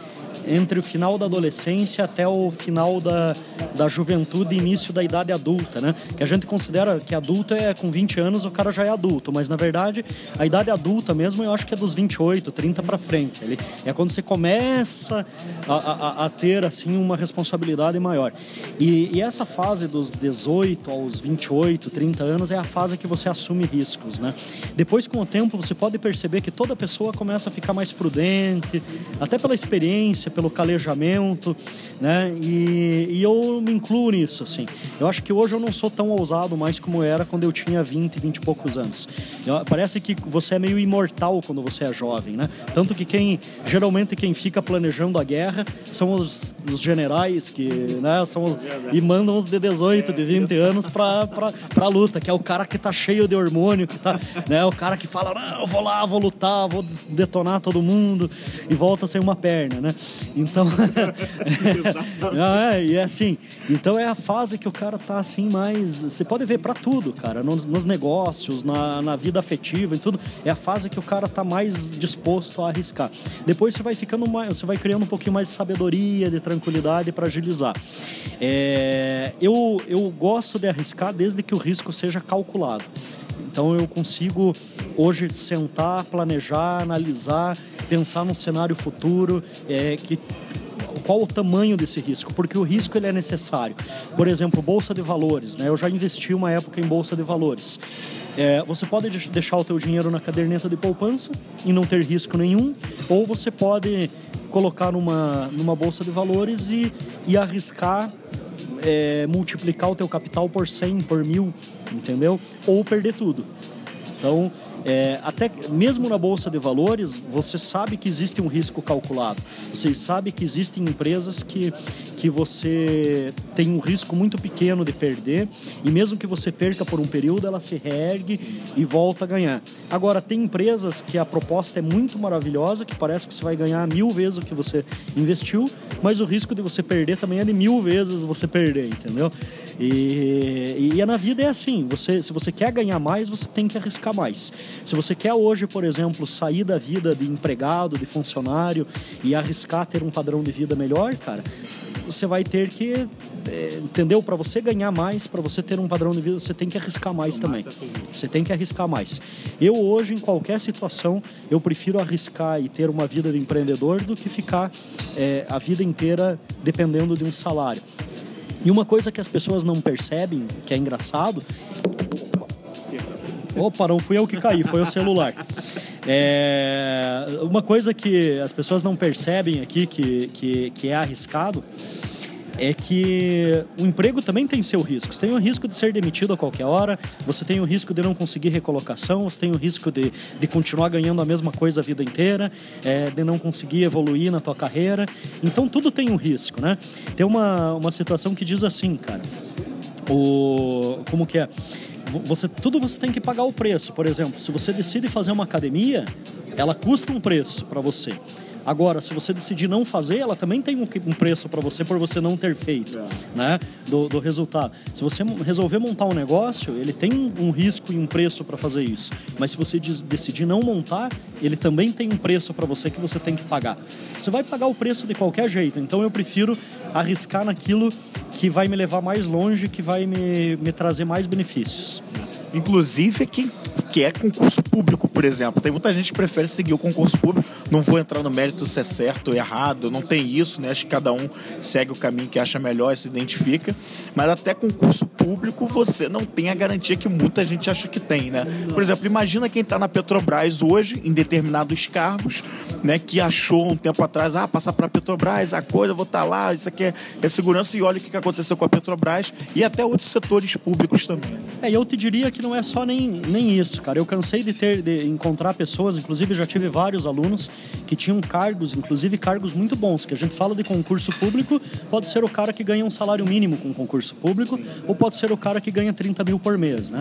entre o final da adolescência até o final da, da juventude e início da idade adulta, né? Que a gente considera que adulto é com 20 anos o cara já é adulto, mas na verdade a idade adulta mesmo eu acho que é dos 28, 30 para frente. Ele, é quando você começa a, a, a, ter assim uma responsabilidade maior. E, e essa fase dos 18 aos 28, 30 anos é a fase que você assume riscos, né? Depois com o tempo você pode perceber que toda pessoa começa a ficar mais prudente, até pela experiência, pelo calejamento, né? E, e eu me incluo nisso, assim. Eu acho que hoje eu não sou tão ousado mais como era quando eu tinha 20, 20 e poucos anos. Eu, parece que você é meio imortal quando você é jovem, né? Tanto que quem, geralmente quem fica planejando a guerra são os, os generais que, né, são os, e mandam os de 18, de 20 anos para a luta, que é o cara cara que tá cheio de hormônio, que tá, [laughs] né? O cara que fala, não, eu vou lá, vou lutar, vou detonar todo mundo e volta sem uma perna, né? Então, [laughs] é, e é assim. Então é a fase que o cara tá assim mais, você pode ver para tudo, cara, nos, nos negócios, na, na vida afetiva e tudo. É a fase que o cara tá mais disposto a arriscar. Depois você vai ficando mais, você vai criando um pouquinho mais de sabedoria, de tranquilidade para agilizar. É, eu, eu gosto de arriscar desde que o risco seja calculado. Então eu consigo hoje sentar, planejar, analisar, pensar num cenário futuro é, que qual o tamanho desse risco, porque o risco ele é necessário. Por exemplo, bolsa de valores, né? Eu já investi uma época em bolsa de valores. É, você pode deixar o teu dinheiro na caderneta de poupança e não ter risco nenhum, ou você pode colocar numa, numa bolsa de valores e, e arriscar é, multiplicar o teu capital por 100, por mil, entendeu? Ou perder tudo. Então, é, até mesmo na bolsa de valores, você sabe que existe um risco calculado. Você sabe que existem empresas que, que você tem um risco muito pequeno de perder e mesmo que você perca por um período, ela se reergue e volta a ganhar. Agora, tem empresas que a proposta é muito maravilhosa, que parece que você vai ganhar mil vezes o que você investiu, mas o risco de você perder também é de mil vezes você perder, entendeu? E, e na vida é assim: você, se você quer ganhar mais, você tem que arriscar mais. Se você quer hoje, por exemplo, sair da vida de empregado, de funcionário e arriscar ter um padrão de vida melhor, cara, você vai ter que, é, entendeu? Para você ganhar mais, para você ter um padrão de vida, você tem que arriscar mais também. Você tem que arriscar mais. Eu hoje, em qualquer situação, eu prefiro arriscar e ter uma vida de empreendedor do que ficar é, a vida inteira dependendo de um salário. E uma coisa que as pessoas não percebem, que é engraçado, Opa, não fui eu que caí, foi o celular. É, uma coisa que as pessoas não percebem aqui, que, que, que é arriscado, é que o emprego também tem seu risco. Você tem o risco de ser demitido a qualquer hora, você tem o risco de não conseguir recolocação, você tem o risco de, de continuar ganhando a mesma coisa a vida inteira, é, de não conseguir evoluir na tua carreira. Então tudo tem um risco, né? Tem uma, uma situação que diz assim, cara. O, como que é? Você tudo você tem que pagar o preço. Por exemplo, se você decide fazer uma academia, ela custa um preço para você. Agora, se você decidir não fazer, ela também tem um, preço para você por você não ter feito, é. né? Do, do, resultado. Se você resolver montar um negócio, ele tem um risco e um preço para fazer isso. Mas se você decidir não montar, ele também tem um preço para você que você tem que pagar. Você vai pagar o preço de qualquer jeito. Então eu prefiro arriscar naquilo que vai me levar mais longe, que vai me, me trazer mais benefícios. Inclusive, quem quer concurso público, por exemplo. Tem muita gente que prefere seguir o concurso público. Não vou entrar no mérito se é certo ou errado, não tem isso, né? Acho que cada um segue o caminho que acha melhor e se identifica. Mas até concurso público você não tem a garantia que muita gente acha que tem, né? Por exemplo, imagina quem está na Petrobras hoje, em determinados cargos, né? Que achou um tempo atrás, ah, passar para a Petrobras, a coisa, vou estar tá lá, isso aqui é, é segurança. E olha o que aconteceu com a Petrobras e até outros setores públicos também. É, eu te diria que não é só nem, nem isso, cara. Eu cansei de ter de encontrar pessoas, inclusive já tive vários alunos que tinham cargos, inclusive cargos muito bons, que a gente fala de concurso público, pode ser o cara que ganha um salário mínimo com concurso público, ou pode ser o cara que ganha 30 mil por mês, né?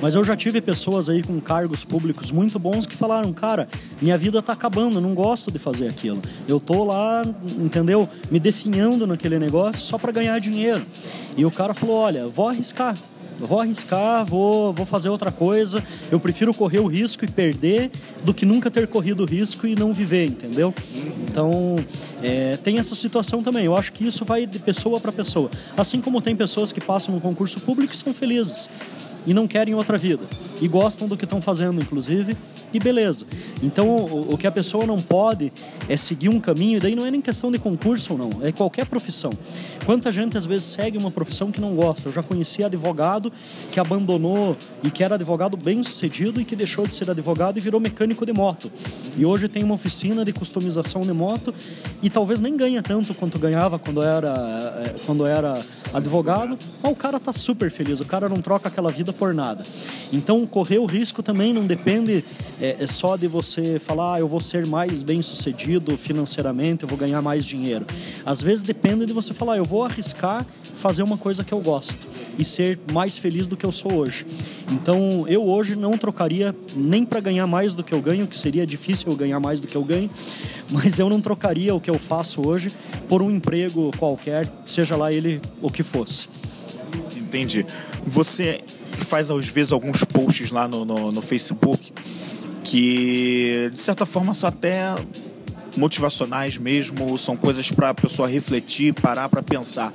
Mas eu já tive pessoas aí com cargos públicos muito bons que falaram, cara, minha vida tá acabando, não gosto de fazer aquilo. Eu tô lá, entendeu? Me definhando naquele negócio só para ganhar dinheiro. E o cara falou, olha, vou arriscar, vou arriscar, vou, vou fazer outra coisa. Eu prefiro correr o risco e perder do que nunca ter corrido o risco e não viver, entendeu? Então, é, tem essa situação também. Eu acho que isso vai de pessoa para pessoa. Assim como tem pessoas que passam no concurso público e são felizes e não querem outra vida e gostam do que estão fazendo, inclusive, e beleza. Então, o, o, que a pessoa não pode é seguir um caminho, e daí não é nem questão de concurso ou não, é qualquer profissão. Quanta gente às vezes segue uma profissão que não gosta? Eu já conheci advogado que abandonou e que era advogado bem sucedido e que deixou de ser advogado e virou mecânico de moto. E hoje tem uma oficina de customização de moto e talvez nem ganha tanto quanto ganhava quando era, eh, quando era advogado, mas o cara tá super feliz, o cara não troca aquela vida por nada. Então, correr o risco também não depende é, é só de você falar, ah, eu vou ser mais bem sucedido financeiramente, eu vou ganhar mais dinheiro. Às vezes depende de você falar, eu vou arriscar fazer uma coisa que eu gosto e ser mais feliz do que eu sou hoje. Então, eu hoje não trocaria nem para ganhar mais do que eu ganho, que seria difícil eu ganhar mais do que eu ganho, [laughs] mas eu não trocaria o que eu faço hoje por um emprego qualquer, seja lá ele o que fosse. Entendi. Você faz às vezes alguns posts lá no, no, no Facebook que de certa forma são até motivacionais mesmo, são coisas para a pessoa refletir, parar para pensar.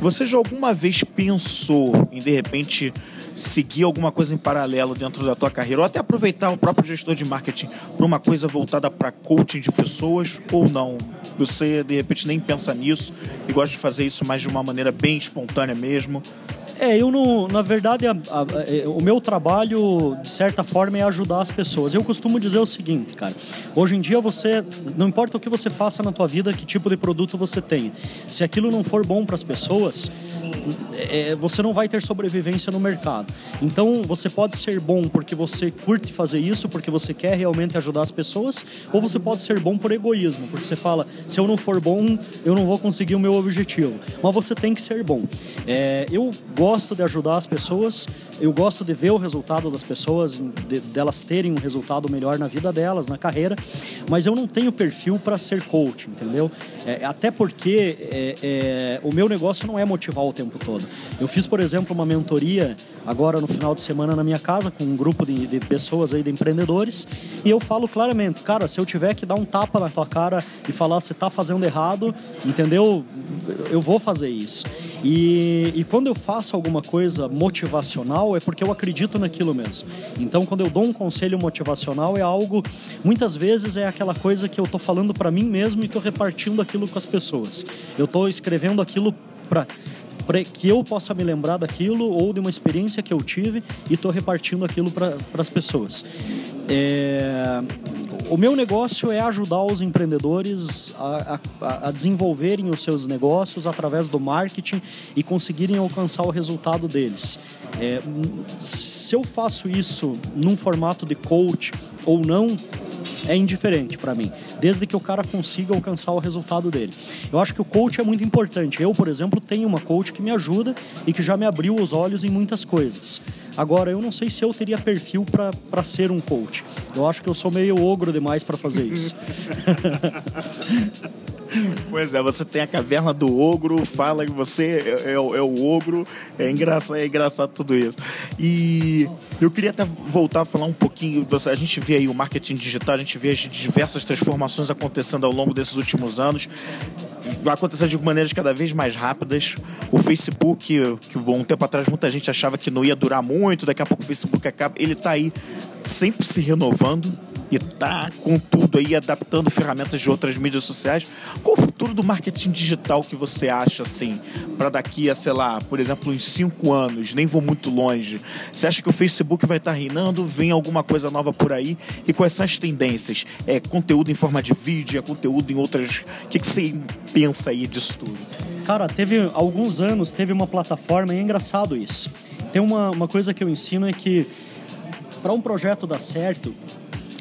Você já alguma vez pensou em de repente seguir alguma coisa em paralelo dentro da tua carreira ou até aproveitar o próprio gestor de marketing para uma coisa voltada para coaching de pessoas ou não? Você de repente nem pensa nisso e gosta de fazer isso mais de uma maneira bem espontânea mesmo? É, eu não. Na verdade, a, a, é, o meu trabalho, de certa forma, é ajudar as pessoas. Eu costumo dizer o seguinte, cara. Hoje em dia você. Não importa o que você faça na tua vida, que tipo de produto você tem. Se aquilo não for bom para as pessoas, é, você não vai ter sobrevivência no mercado. Então você pode ser bom porque você curte fazer isso, porque você quer realmente ajudar as pessoas, ou você pode ser bom por egoísmo, porque você fala, se eu não for bom, eu não vou conseguir o meu objetivo. Mas você tem que ser bom. É, eu gosto gosto de ajudar as pessoas, eu gosto de ver o resultado das pessoas, de, delas terem um resultado melhor na vida delas, na carreira, mas eu não tenho perfil para ser coach, entendeu? É, até porque é, é, o meu negócio não é motivar o tempo todo. Eu fiz, por exemplo, uma mentoria agora no final de semana na minha casa com um grupo de, de pessoas aí, de empreendedores, e eu falo claramente, cara, se eu tiver que dar um tapa na tua cara e falar você está fazendo errado, entendeu? Eu vou fazer isso. E, e quando eu faço alguma coisa motivacional, é porque eu acredito naquilo mesmo. Então, quando eu dou um conselho motivacional, é algo, muitas vezes é aquela coisa que eu estou falando para mim mesmo e estou repartindo aquilo com as pessoas. Eu estou escrevendo aquilo para que eu possa me lembrar daquilo ou de uma experiência que eu tive e estou repartindo aquilo para as pessoas. É, o meu negócio é ajudar os empreendedores a, a, a, desenvolverem os seus negócios através do marketing e conseguirem alcançar o resultado deles. É, se eu faço isso num formato de coach ou não, é indiferente para mim, desde que o cara consiga alcançar o resultado dele. Eu acho que o coach é muito importante. Eu, por exemplo, tenho uma coach que me ajuda e que já me abriu os olhos em muitas coisas. Agora, eu não sei se eu teria perfil para ser um coach. Eu acho que eu sou meio ogro demais para fazer isso. [laughs] Pois é, você tem a caverna do ogro, fala que você é, é, é, o ogro, é engraçado, é engraçado tudo isso. E eu queria até voltar a falar um pouquinho, a gente vê aí o marketing digital, a gente vê as diversas transformações acontecendo ao longo desses últimos anos, acontecendo de maneiras cada vez mais rápidas. O Facebook, que um tempo atrás muita gente achava que não ia durar muito, daqui a pouco o Facebook acaba, ele está aí sempre se renovando e tá com tudo aí, adaptando ferramentas de outras mídias sociais. Qual o futuro do marketing digital que você acha, assim, para daqui a, sei lá, por exemplo, uns cinco anos, nem vou muito longe? Você acha que o Facebook vai estar tá reinando? Vem alguma coisa nova por aí? E quais são as tendências? É conteúdo em forma de vídeo? É conteúdo em outras... O que, que você pensa aí disso tudo? Cara, teve alguns anos, teve uma plataforma, e é engraçado isso. Tem uma, uma coisa que eu ensino é que para um projeto dar certo,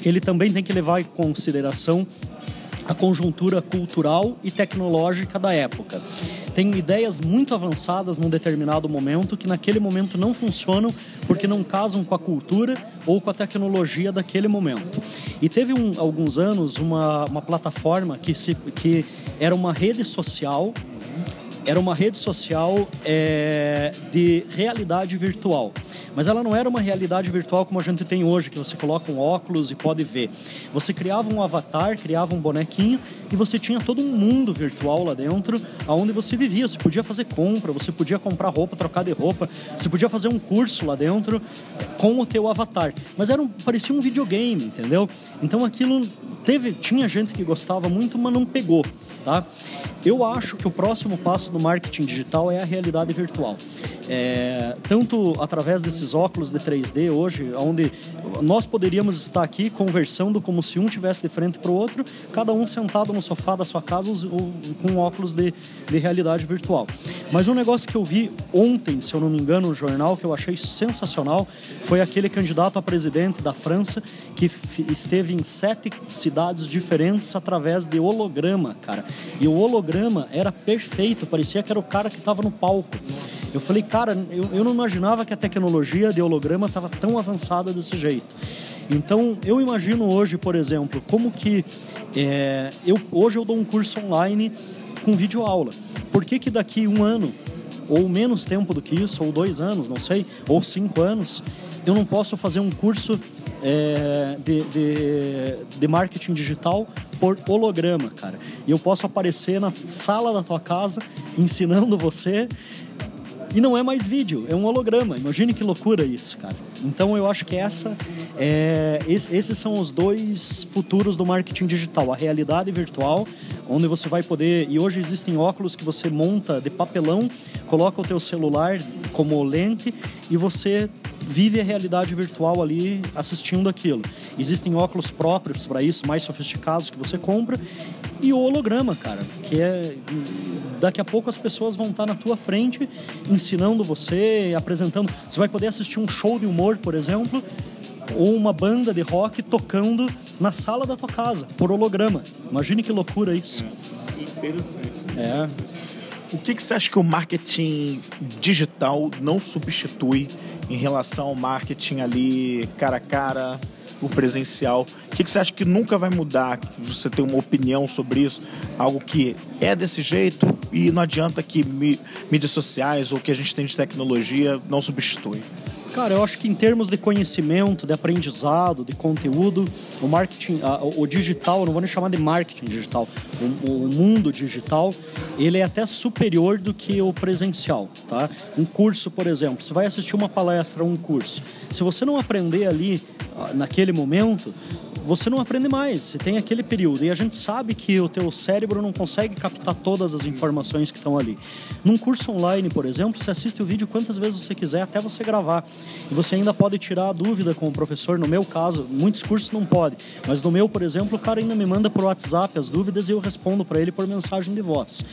ele também tem que levar em consideração a conjuntura cultural e tecnológica da época. Tem ideias muito avançadas num determinado momento que naquele momento não funcionam porque não casam com a cultura ou com a tecnologia daquele momento. E teve um, alguns anos uma, uma plataforma que, se, que era uma rede social era uma rede social é, de realidade virtual. Mas ela não era uma realidade virtual como a gente tem hoje, que você coloca um óculos e pode ver. Você criava um avatar, criava um bonequinho e você tinha todo um mundo virtual lá dentro, aonde você vivia. Você podia fazer compra, você podia comprar roupa, trocar de roupa, você podia fazer um curso lá dentro com o teu avatar. Mas era um, parecia um videogame, entendeu? Então aquilo teve, tinha gente que gostava muito, mas não pegou, tá? Eu acho que o próximo passo do marketing digital é a realidade virtual. É, tanto através desses óculos de 3D hoje, onde nós poderíamos estar aqui conversando como se um tivesse de frente para o outro, cada um sentado no sofá da sua casa com óculos de, de realidade virtual. Mas um negócio que eu vi ontem, se eu não me engano, no jornal, que eu achei sensacional, foi aquele candidato a presidente da França que esteve em sete cidades diferentes através de holograma, cara. E o holograma era perfeito, parecia que era o cara que estava no palco. Eu falei, cara, eu, eu não imaginava que a tecnologia de holograma estava tão avançada desse jeito. Então, eu imagino hoje, por exemplo, como que é, eu, hoje eu dou um curso online com vídeo aula. Por que, que daqui um ano, ou menos tempo do que isso, ou dois anos, não sei, ou cinco anos, eu não posso fazer um curso é, de, de, de marketing digital por holograma, cara. E eu posso aparecer na sala da tua casa ensinando você e não é mais vídeo, é um holograma. Imagine que loucura isso, cara. Então eu acho que essa é, esses são os dois futuros do marketing digital: a realidade virtual, onde você vai poder. E hoje existem óculos que você monta de papelão, coloca o teu celular como lente e você vive a realidade virtual ali assistindo aquilo. Existem óculos próprios para isso, mais sofisticados que você compra e o holograma, cara, que é daqui a pouco as pessoas vão estar na tua frente ensinando você, apresentando. Você vai poder assistir um show de humor, por exemplo, ou uma banda de rock tocando na sala da tua casa, por holograma. Imagine que loucura isso. É, interessante. É. O que, que você acha que o marketing digital não substitui em relação ao marketing ali cara a cara, o presencial? O que, que você acha que nunca vai mudar? Você tem uma opinião sobre isso? Algo que é desse jeito e não adianta que mídias sociais ou que a gente tem de tecnologia não substitui. Cara, eu acho que em termos de conhecimento, de aprendizado, de conteúdo, o marketing, o digital, não vou nem chamar de marketing digital, o, mundo digital, ele é até superior do que o presencial, tá? Um curso, por exemplo, você vai assistir uma palestra, um curso, se você não aprender ali naquele momento, você não aprende mais, você tem aquele período. E a gente sabe que o teu cérebro não consegue captar todas as informações que estão ali. Num curso online, por exemplo, você assiste o vídeo quantas vezes você quiser, até você gravar. E você ainda pode tirar a dúvida com o professor. No meu caso, muitos cursos não podem. Mas no meu, por exemplo, o cara ainda me manda por WhatsApp as dúvidas e eu respondo para ele por mensagem de voz.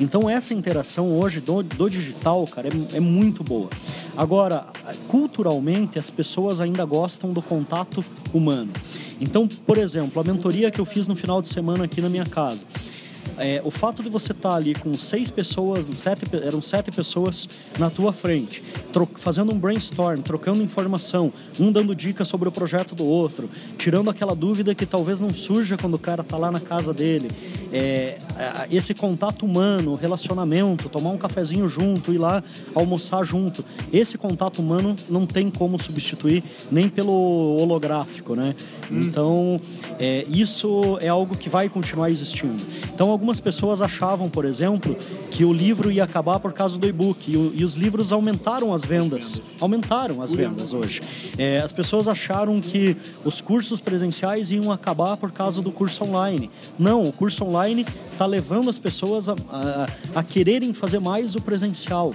Então essa interação hoje do, do digital, cara, é, é muito boa. Agora, culturalmente, as pessoas ainda gostam do contato humano. Então, por exemplo, a mentoria que eu fiz no final de semana aqui na minha casa. É, o fato de você estar tá ali com seis pessoas, sete, eram sete pessoas na tua frente, fazendo um brainstorm, trocando informação, um dando dicas sobre o projeto do outro, tirando aquela dúvida que talvez não surja quando o cara está lá na casa dele. É, esse contato humano, relacionamento, tomar um cafezinho junto, ir lá almoçar junto. Esse contato humano não tem como substituir nem pelo holográfico, né? Hum. Então, é, isso é algo que vai continuar existindo. Então, algumas pessoas achavam, por exemplo, que o livro ia acabar por causa do e-book e, e os livros aumentaram as vendas, aumentaram as vendas hoje. É, as pessoas acharam que os cursos presenciais iam acabar por causa do curso online. Não, o curso online está levando as pessoas a, a, a quererem fazer mais o presencial.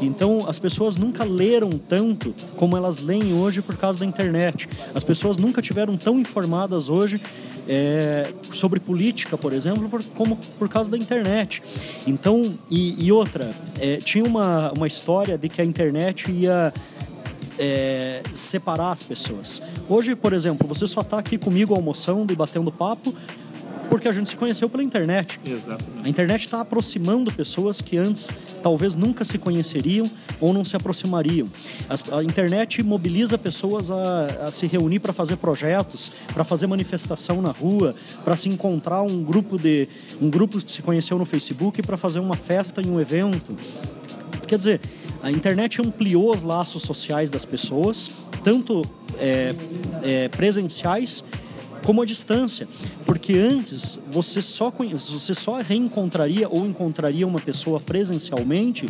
Então, as pessoas nunca leram tanto como elas leem hoje por causa da internet. As pessoas nunca tiveram tão informadas hoje é, sobre política, por exemplo, por, como por causa da internet. Então, e, e outra, é, tinha uma, uma história de que a internet ia é, separar as pessoas. Hoje, por exemplo, você só está aqui comigo almoçando e batendo papo porque a gente se conheceu pela internet. Exatamente. A internet está aproximando pessoas que antes talvez nunca se conheceriam ou não se aproximariam. a internet mobiliza pessoas a, a se reunir para fazer projetos, para fazer manifestação na rua, para se encontrar um grupo de um grupo que se conheceu no Facebook para fazer uma festa em um evento. Quer dizer, a internet ampliou os laços sociais das pessoas, tanto é, é, presenciais como a distância, porque antes você só você só reencontraria ou encontraria uma pessoa presencialmente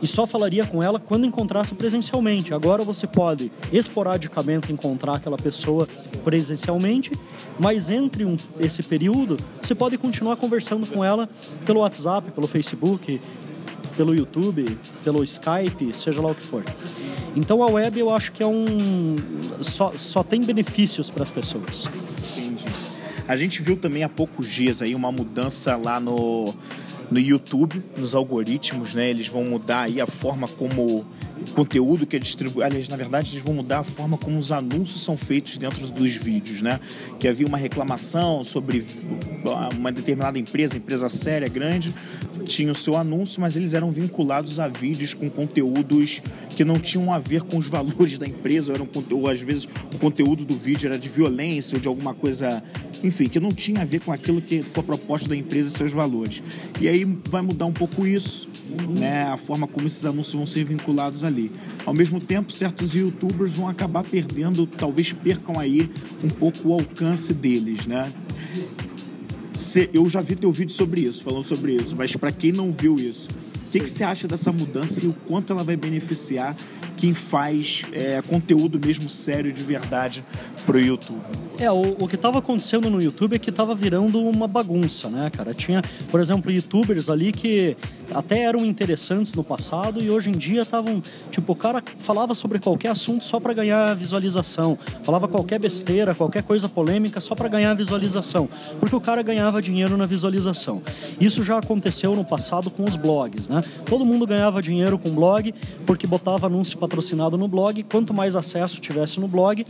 e só falaria com ela quando encontrasse presencialmente. Agora você pode esporadicamente encontrar aquela pessoa presencialmente, mas entre um, esse período você pode continuar conversando com ela pelo WhatsApp, pelo Facebook, pelo YouTube, pelo Skype, seja lá o que for. Então a web eu acho que é um. só, só tem benefícios para as pessoas. Entendi. A gente viu também há poucos dias aí uma mudança lá no, no YouTube, nos algoritmos, né? Eles vão mudar aí a forma como conteúdo que é distribuído. Aliás, na verdade, eles vão mudar a forma como os anúncios são feitos dentro dos vídeos, né? Que havia uma reclamação sobre uma determinada empresa, empresa séria, grande, tinha o seu anúncio, mas eles eram vinculados a vídeos com conteúdos que não tinham a ver com os valores da empresa, ou, eram, ou às vezes o conteúdo do vídeo era de violência ou de alguma coisa, enfim, que não tinha a ver com aquilo que com a proposta da empresa e seus valores. E aí vai mudar um pouco isso, né? A forma como esses anúncios vão ser vinculados ali. Ao mesmo tempo, certos youtubers vão acabar perdendo, talvez percam aí um pouco o alcance deles, né? eu já vi teu vídeo sobre isso, falando sobre isso, mas para quem não viu isso, o que, você acha dessa mudança e o quanto ela vai beneficiar quem faz é, conteúdo mesmo sério de verdade para o YouTube? É, o, o que estava acontecendo no YouTube é que estava virando uma bagunça, né, cara? Tinha, por exemplo, youtubers ali que até eram interessantes no passado e hoje em dia estavam, tipo, o cara falava sobre qualquer assunto só para ganhar visualização, falava qualquer besteira, qualquer coisa polêmica só para ganhar visualização, porque o cara ganhava dinheiro na visualização. Isso já aconteceu no passado com os blogs, né? Todo mundo ganhava dinheiro com blog porque botava anúncio patrocinado no blog, quanto mais acesso tivesse no blog,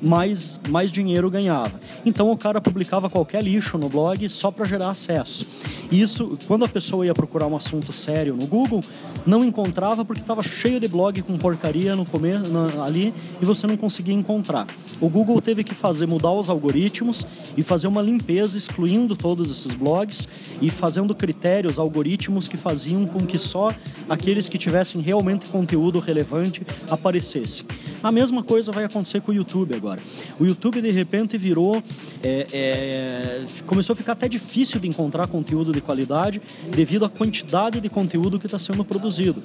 mais mais dinheiro ganhava. Então o cara publicava qualquer lixo no blog só para gerar acesso. Isso, quando a pessoa ia procurar um assunto sério no Google, não encontrava porque estava cheio de blog com porcaria no começo ali e você não conseguia encontrar. O Google teve que fazer mudar os algoritmos e fazer uma limpeza excluindo todos esses blogs e fazendo critérios, algoritmos que faziam com que só aqueles que tivessem realmente conteúdo relevante aparecessem. A mesma coisa vai acontecer com o YouTube agora. O YouTube de repente virou, é, é, começou a ficar até difícil de encontrar conteúdo de qualidade devido à quantidade de conteúdo que está sendo produzido.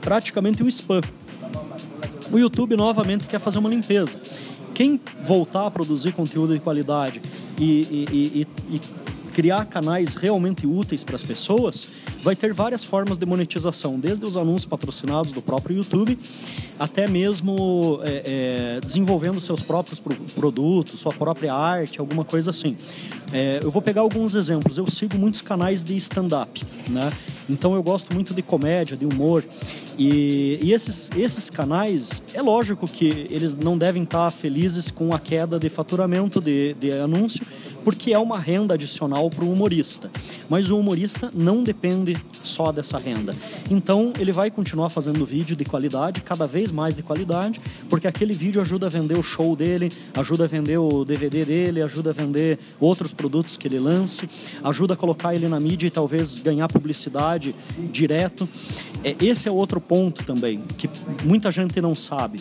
Praticamente um spam. O YouTube novamente quer fazer uma limpeza. Quem voltar a produzir conteúdo de qualidade e, e, e, e criar canais realmente úteis para as pessoas, vai ter várias formas de monetização, desde os anúncios patrocinados do próprio YouTube, até mesmo é, é, desenvolvendo seus próprios produtos, sua própria arte, alguma coisa assim. É, eu vou pegar alguns exemplos. Eu sigo muitos canais de stand-up, né? Então eu gosto muito de comédia, de humor. E, e, esses, esses canais, é lógico que eles não devem estar felizes com a queda de faturamento de, de anúncio, porque é uma renda adicional para o humorista. Mas o humorista não depende só dessa renda. Então ele vai continuar fazendo vídeo de qualidade, cada vez mais de qualidade, porque aquele vídeo ajuda a vender o show dele, ajuda a vender o DVD dele, ajuda a vender outros produtos que ele lance, ajuda a colocar ele na mídia e talvez ganhar publicidade direto. É, esse é outro ponto também, que muita gente não sabe.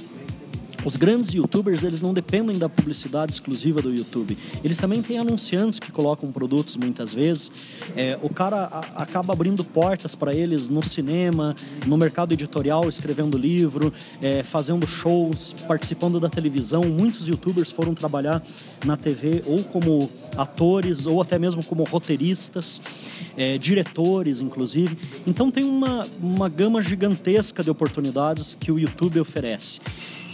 Os grandes youtubers, eles não dependem da publicidade exclusiva do YouTube. Eles também têm anunciantes que colocam produtos muitas vezes. É, o cara a, acaba abrindo portas para eles no cinema, no mercado editorial, escrevendo livro, é, fazendo shows, participando da televisão. Muitos youtubers foram trabalhar na TV ou como atores ou até mesmo como roteiristas, é, diretores, inclusive. Então tem uma, uma gama gigantesca de oportunidades que o YouTube oferece.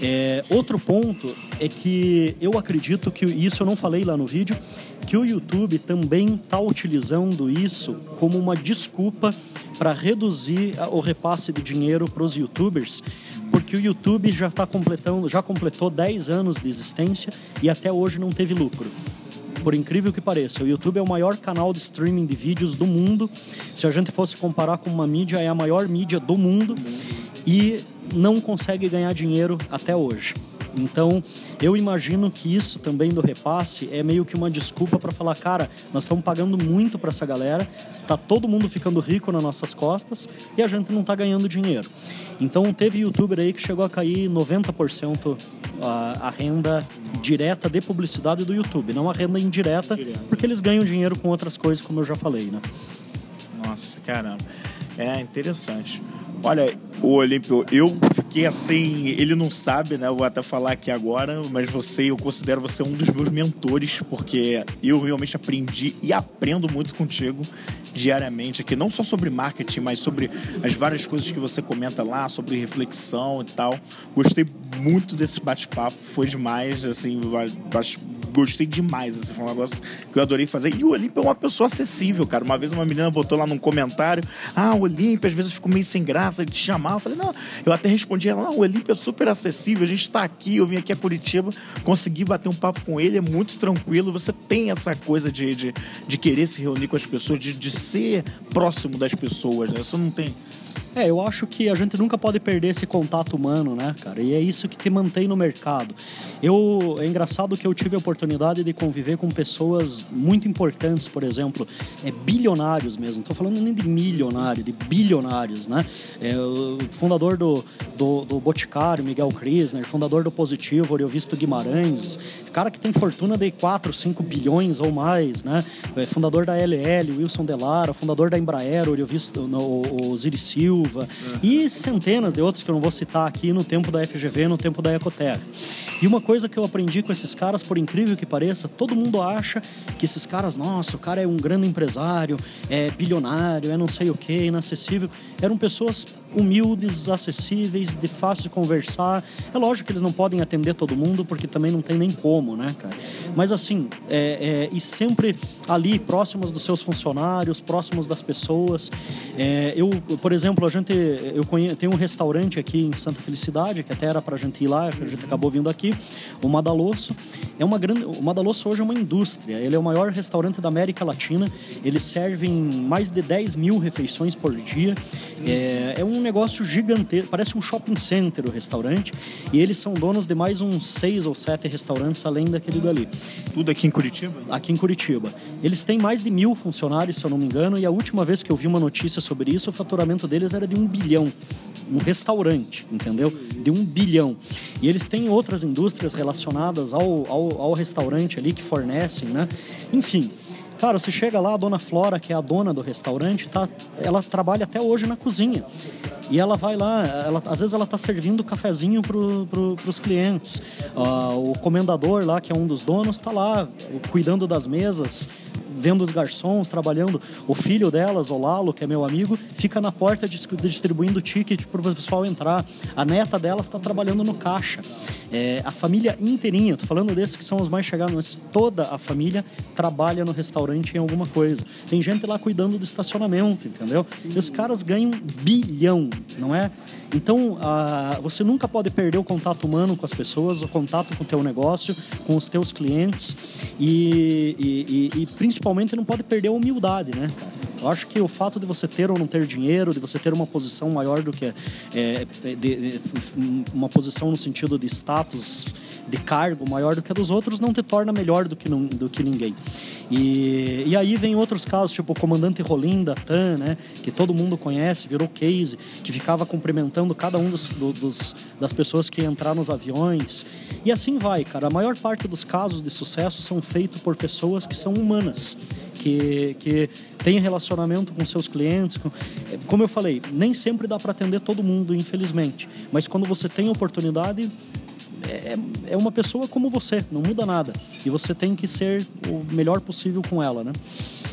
É, outro ponto é que eu acredito que isso eu não falei lá no vídeo, que o YouTube também está utilizando isso como uma desculpa para reduzir o repasse de dinheiro para os YouTubers, porque o YouTube já está completando, já completou 10 anos de existência e até hoje não teve lucro por incrível que pareça. O YouTube é o maior canal de streaming de vídeos do mundo. Se a gente fosse comparar com uma mídia, é a maior mídia do mundo e não consegue ganhar dinheiro até hoje. Então, eu imagino que isso também do repasse é meio que uma desculpa para falar, cara, nós estamos pagando muito para essa galera, está todo mundo ficando rico nas nossas costas e a gente não está ganhando dinheiro. Então, teve youtuber aí que chegou a cair 90% a, a renda direta de publicidade do YouTube, não a renda indireta, porque eles ganham dinheiro com outras coisas, como eu já falei, né? Nossa, caramba. É interessante. Olha, o Olímpio, eu fiquei assim, ele não sabe, né? Eu vou até falar aqui agora, mas você, eu considero você um dos meus mentores, porque eu realmente aprendi e aprendo muito contigo diariamente aqui, não só sobre marketing, mas sobre as várias coisas que você comenta lá, sobre reflexão e tal. Gostei muito desse bate-papo, foi demais, assim, gostei demais. Assim, foi um negócio que eu adorei fazer. E o Olímpio é uma pessoa acessível, cara. Uma vez uma menina botou lá num comentário: Ah, Olímpio, às vezes eu fico meio sem graça de chamar. Eu falei: Não, eu até respondi ela: Não, o Olímpio é super acessível. A gente está aqui, eu vim aqui a Curitiba, consegui bater um papo com ele, é muito tranquilo. Você tem essa coisa de, de, de querer se reunir com as pessoas, de, de ser próximo das pessoas, né? Você não tem. É, eu acho que a gente nunca pode perder esse contato humano, né, cara? E é isso que te mantém no mercado. Eu, é engraçado que eu tive a oportunidade de conviver com pessoas muito importantes, por exemplo, é, bilionários mesmo. Tô falando nem de milionário, de bilionários, né? É, o fundador do, do, do Boticário, Miguel Krisner, fundador do Positivo, Oriovisto Guimarães, cara que tem fortuna de 4, 5 bilhões ou mais, né? É, fundador da LL, Wilson Delara, fundador da Embraer, Oriovisto, no, o Ziri Silva, uhum. e centenas de outros que eu não vou citar aqui no tempo da FGV, no tempo da Ecoterra. E uma coisa que eu aprendi com esses caras, por incrível que pareça, todo mundo acha que esses caras, nossa, o cara é um grande empresário, é bilionário, é não sei o que, inacessível. Eram pessoas humildes, acessíveis, de fácil conversar. É lógico que eles não podem atender todo mundo, porque também não tem nem como, né, cara? Mas assim, é, é, e sempre ali, próximos dos seus funcionários, próximos das pessoas. É, eu, por exemplo, a gente, eu conheço, tem um restaurante aqui em Santa Felicidade, que até era pra gente ir lá, que a gente acabou vindo aqui, o Madalosso. É uma grande, o Madalosso hoje é uma indústria, ele é o maior restaurante da América Latina, eles servem mais de 10 mil refeições por dia. É, é um negócio gigantesco, parece um shopping center o restaurante, e eles são donos de mais uns seis ou sete restaurantes além daquele dali. Tudo aqui em Curitiba? Aqui em Curitiba. Eles têm mais de mil funcionários, se eu não me engano, e a última vez que eu vi uma notícia sobre isso, o faturamento deles era de um bilhão. Um restaurante, entendeu? De um bilhão. E eles têm outras indústrias relacionadas ao, ao, ao restaurante ali que fornecem, né? Enfim. Cara, você chega lá, a dona Flora, que é a dona do restaurante, tá, ela trabalha até hoje na cozinha. E ela vai lá, ela, às vezes ela está servindo cafezinho para pro, os clientes. Uh, o comendador lá, que é um dos donos, está lá cuidando das mesas, vendo os garçons trabalhando. O filho delas, o Lalo, que é meu amigo, fica na porta distribuindo ticket para o pessoal entrar. A neta delas está trabalhando no caixa. É, a família inteirinha, tô falando desses que são os mais chegados, mas toda a família trabalha no restaurante em alguma coisa. Tem gente lá cuidando do estacionamento, entendeu? E os caras ganham bilhão, não é? Então, a, você nunca pode perder o contato humano com as pessoas, o contato com o teu negócio, com os teus clientes e, e, e, e principalmente não pode perder a humildade, né, Eu acho que o fato de você ter ou não ter dinheiro, de você ter uma posição maior do que é, de, de, uma posição no sentido de status, de cargo maior do que a dos outros, não te torna melhor do que, do que ninguém. E, e aí vem outros casos, tipo o comandante Rolim da TAN, né, que todo mundo conhece, virou case, que ficava cumprimentando cada um dos, dos, das pessoas que entrar nos aviões. E assim vai, cara. A maior parte dos casos de sucesso são feitos por pessoas que são humanas. Que, que têm relacionamento com seus clientes. Com... Como eu falei, nem sempre dá para atender todo mundo, infelizmente. Mas quando você tem oportunidade, é, é uma pessoa como você, não muda nada. E você tem que ser o melhor possível com ela, né?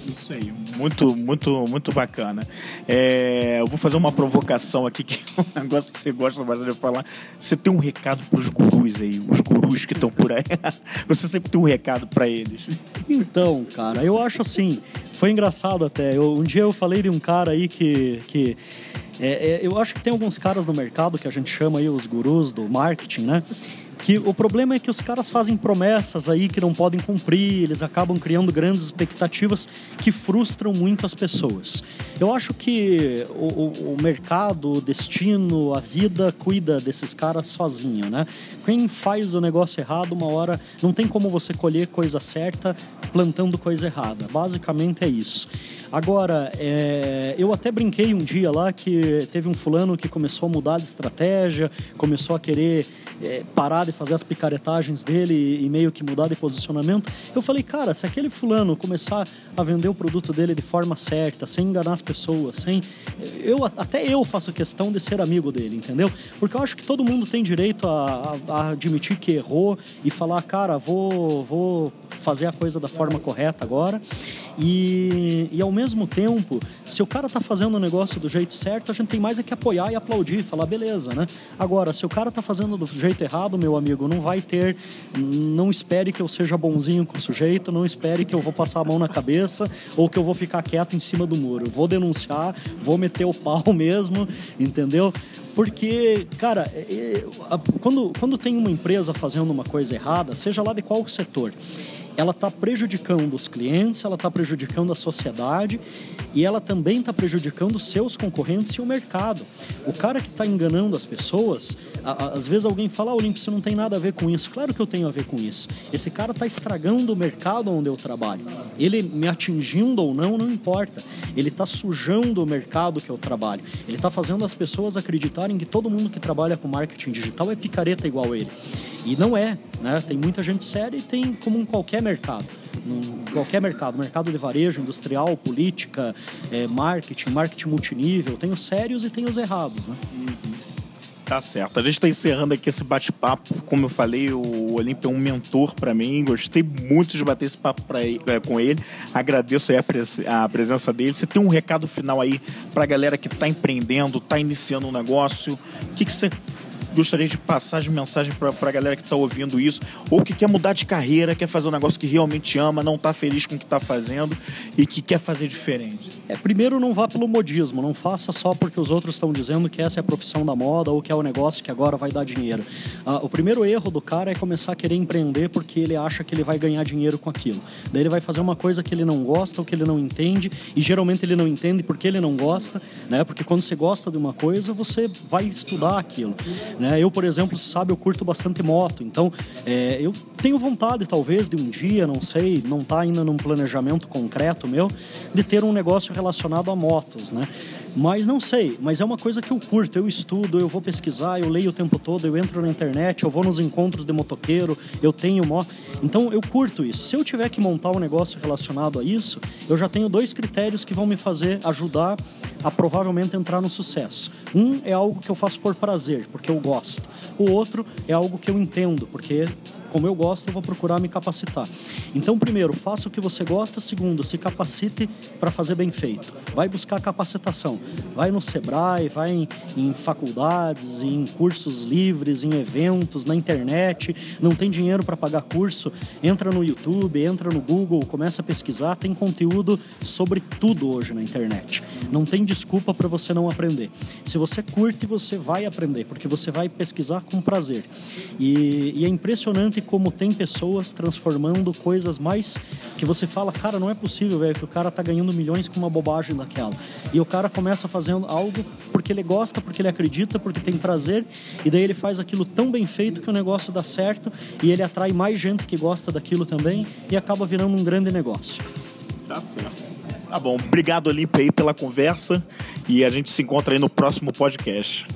Isso aí, muito, muito, muito bacana. É, eu vou fazer uma provocação aqui, que é um negócio que você gosta bastante de falar. Você tem um recado para os gurus aí, os gurus que estão por aí. [laughs] Você sempre tem um recado para eles. Então, cara, eu acho assim, foi engraçado até. Eu, um dia eu falei de um cara aí que. que é, é, eu acho que tem alguns caras no mercado que a gente chama aí os gurus do marketing, né? Que o problema é que os caras fazem promessas aí que não podem cumprir, eles acabam criando grandes expectativas que frustram muito as pessoas. Eu acho que o, o mercado, o destino, a vida cuida desses caras sozinho, né? Quem faz o negócio errado, uma hora não tem como você colher coisa certa plantando coisa errada. Basicamente é isso. Agora, é, eu até brinquei um dia lá que teve um fulano que começou a mudar de estratégia, começou a querer é, parar de fazer as picaretagens dele e meio que mudar de posicionamento. Eu falei, cara, se aquele fulano começar a vender o produto dele de forma certa, sem enganar as pessoas, sem. Eu, até eu faço questão de ser amigo dele, entendeu? Porque eu acho que todo mundo tem direito a, a, a admitir que errou e falar, cara, vou, vou fazer a coisa da forma correta agora. E, e ao mesmo tempo, se o cara tá fazendo o negócio do jeito certo, a gente tem mais é que apoiar e aplaudir, falar beleza, né? Agora, se o cara tá fazendo do jeito errado, meu amigo, não vai ter. Não espere que eu seja bonzinho com o sujeito, não espere que eu vou passar a mão na cabeça ou que eu vou ficar quieto em cima do muro. Vou denunciar, vou meter o pau [laughs] mesmo, entendeu? Porque, cara, é, é, quando, quando tem uma empresa fazendo uma coisa errada, seja lá de qual setor, ela está prejudicando os clientes, ela está prejudicando a sociedade e ela também está prejudicando seus concorrentes e o mercado. O cara que está enganando as pessoas, a, a, às vezes alguém fala, ah, Olímpio, você não tem nada a ver com isso. Claro que eu tenho a ver com isso. Esse cara está estragando o mercado onde eu trabalho. Ele me atingindo ou não, não importa. Ele está sujando o mercado que eu trabalho. Ele está fazendo as pessoas acreditarem que todo mundo que trabalha com marketing digital é picareta igual ele. E não é, né? Tem muita gente séria e tem como em qualquer mercado. Em qualquer mercado, mercado de varejo, industrial, política, é, marketing, marketing multinível, tem os sérios e tem os errados, né? Tá certo. A gente está encerrando aqui esse bate-papo. Como eu falei, o Olímpio é um mentor para mim. Gostei muito de bater esse papo pra, é, com ele. Agradeço a, pres a, presença dele. Você tem um recado final aí para a galera que está empreendendo, está iniciando um negócio? O que, que você gostaria de passar de mensagem para a galera que está ouvindo isso, ou que quer mudar de carreira, quer fazer um negócio que realmente ama, não está feliz com o que está fazendo e que quer fazer diferente? É, primeiro, não vá pelo modismo, não faça só porque os outros estão dizendo que essa é a profissão da moda ou que é o negócio que agora vai dar dinheiro. Ah, o primeiro erro do cara é começar a querer empreender porque ele acha que ele vai ganhar dinheiro com aquilo. Daí ele vai fazer uma coisa que ele não gosta ou que ele não entende, e geralmente ele não entende porque ele não gosta, né? Porque quando você gosta de uma coisa, você vai estudar aquilo. Né? Eu, por exemplo, sabe, eu curto bastante moto, então é, eu tenho vontade, talvez, de um dia, não sei, não está ainda num planejamento concreto meu, de ter um negócio relacionado a motos, né? Mas não sei, mas é uma coisa que eu curto, eu estudo, eu vou pesquisar, eu leio o tempo todo, eu entro na internet, eu vou nos encontros de motoqueiro, eu tenho moto. Então eu curto isso. Se eu tiver que montar um negócio relacionado a isso, eu já tenho dois critérios que vão me fazer ajudar a provavelmente entrar no sucesso. Um é algo que eu faço por prazer, porque eu gosto. O outro é algo que eu entendo, porque como eu gosto, eu vou procurar me capacitar. Então, primeiro, faça o que você gosta. Segundo, se capacite para fazer bem feito. Vai buscar capacitação. Vai no Sebrae, vai em, em faculdades, em cursos livres, em eventos, na internet. Não tem dinheiro para pagar curso? Entra no YouTube, entra no Google, começa a pesquisar. Tem conteúdo sobre tudo hoje na internet. Não tem desculpa para você não aprender. Se você curte, você vai aprender, porque você vai pesquisar com prazer. E, e é impressionante como tem pessoas transformando coisas mais que você fala, cara, não é possível, velho, que o cara tá ganhando milhões com uma bobagem daquela. E o cara começa fazendo algo porque ele gosta, porque ele acredita, porque tem prazer, e daí ele faz aquilo tão bem feito que o negócio dá certo e ele atrai mais gente que gosta daquilo também e acaba virando um grande negócio. Tá certo. Tá bom. Obrigado, Olímpia, aí pela conversa e a gente se encontra aí no próximo podcast.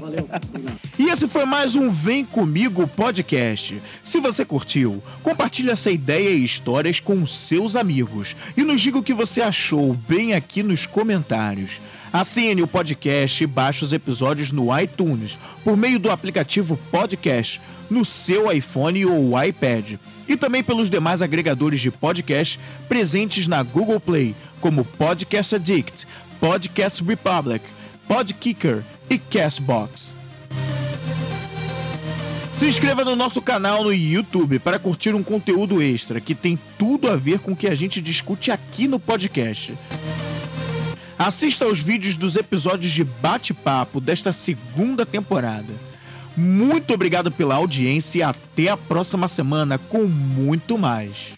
Valeu. E esse foi mais um Vem Comigo podcast. Se você curtiu, compartilhe essa ideia e histórias com seus amigos e nos diga o que você achou bem aqui nos comentários. Assine o podcast e baixe os episódios no iTunes por meio do aplicativo Podcast no seu iPhone ou iPad e também pelos demais agregadores de podcast presentes na Google Play, como Podcast Addict, Podcast Republic, Podkicker e Castbox. Se inscreva no nosso canal no YouTube para curtir um conteúdo extra que tem tudo a ver com o que a gente discute aqui no podcast. Assista aos vídeos dos episódios de bate-papo desta segunda temporada. Muito obrigado pela audiência e até a próxima semana com muito mais.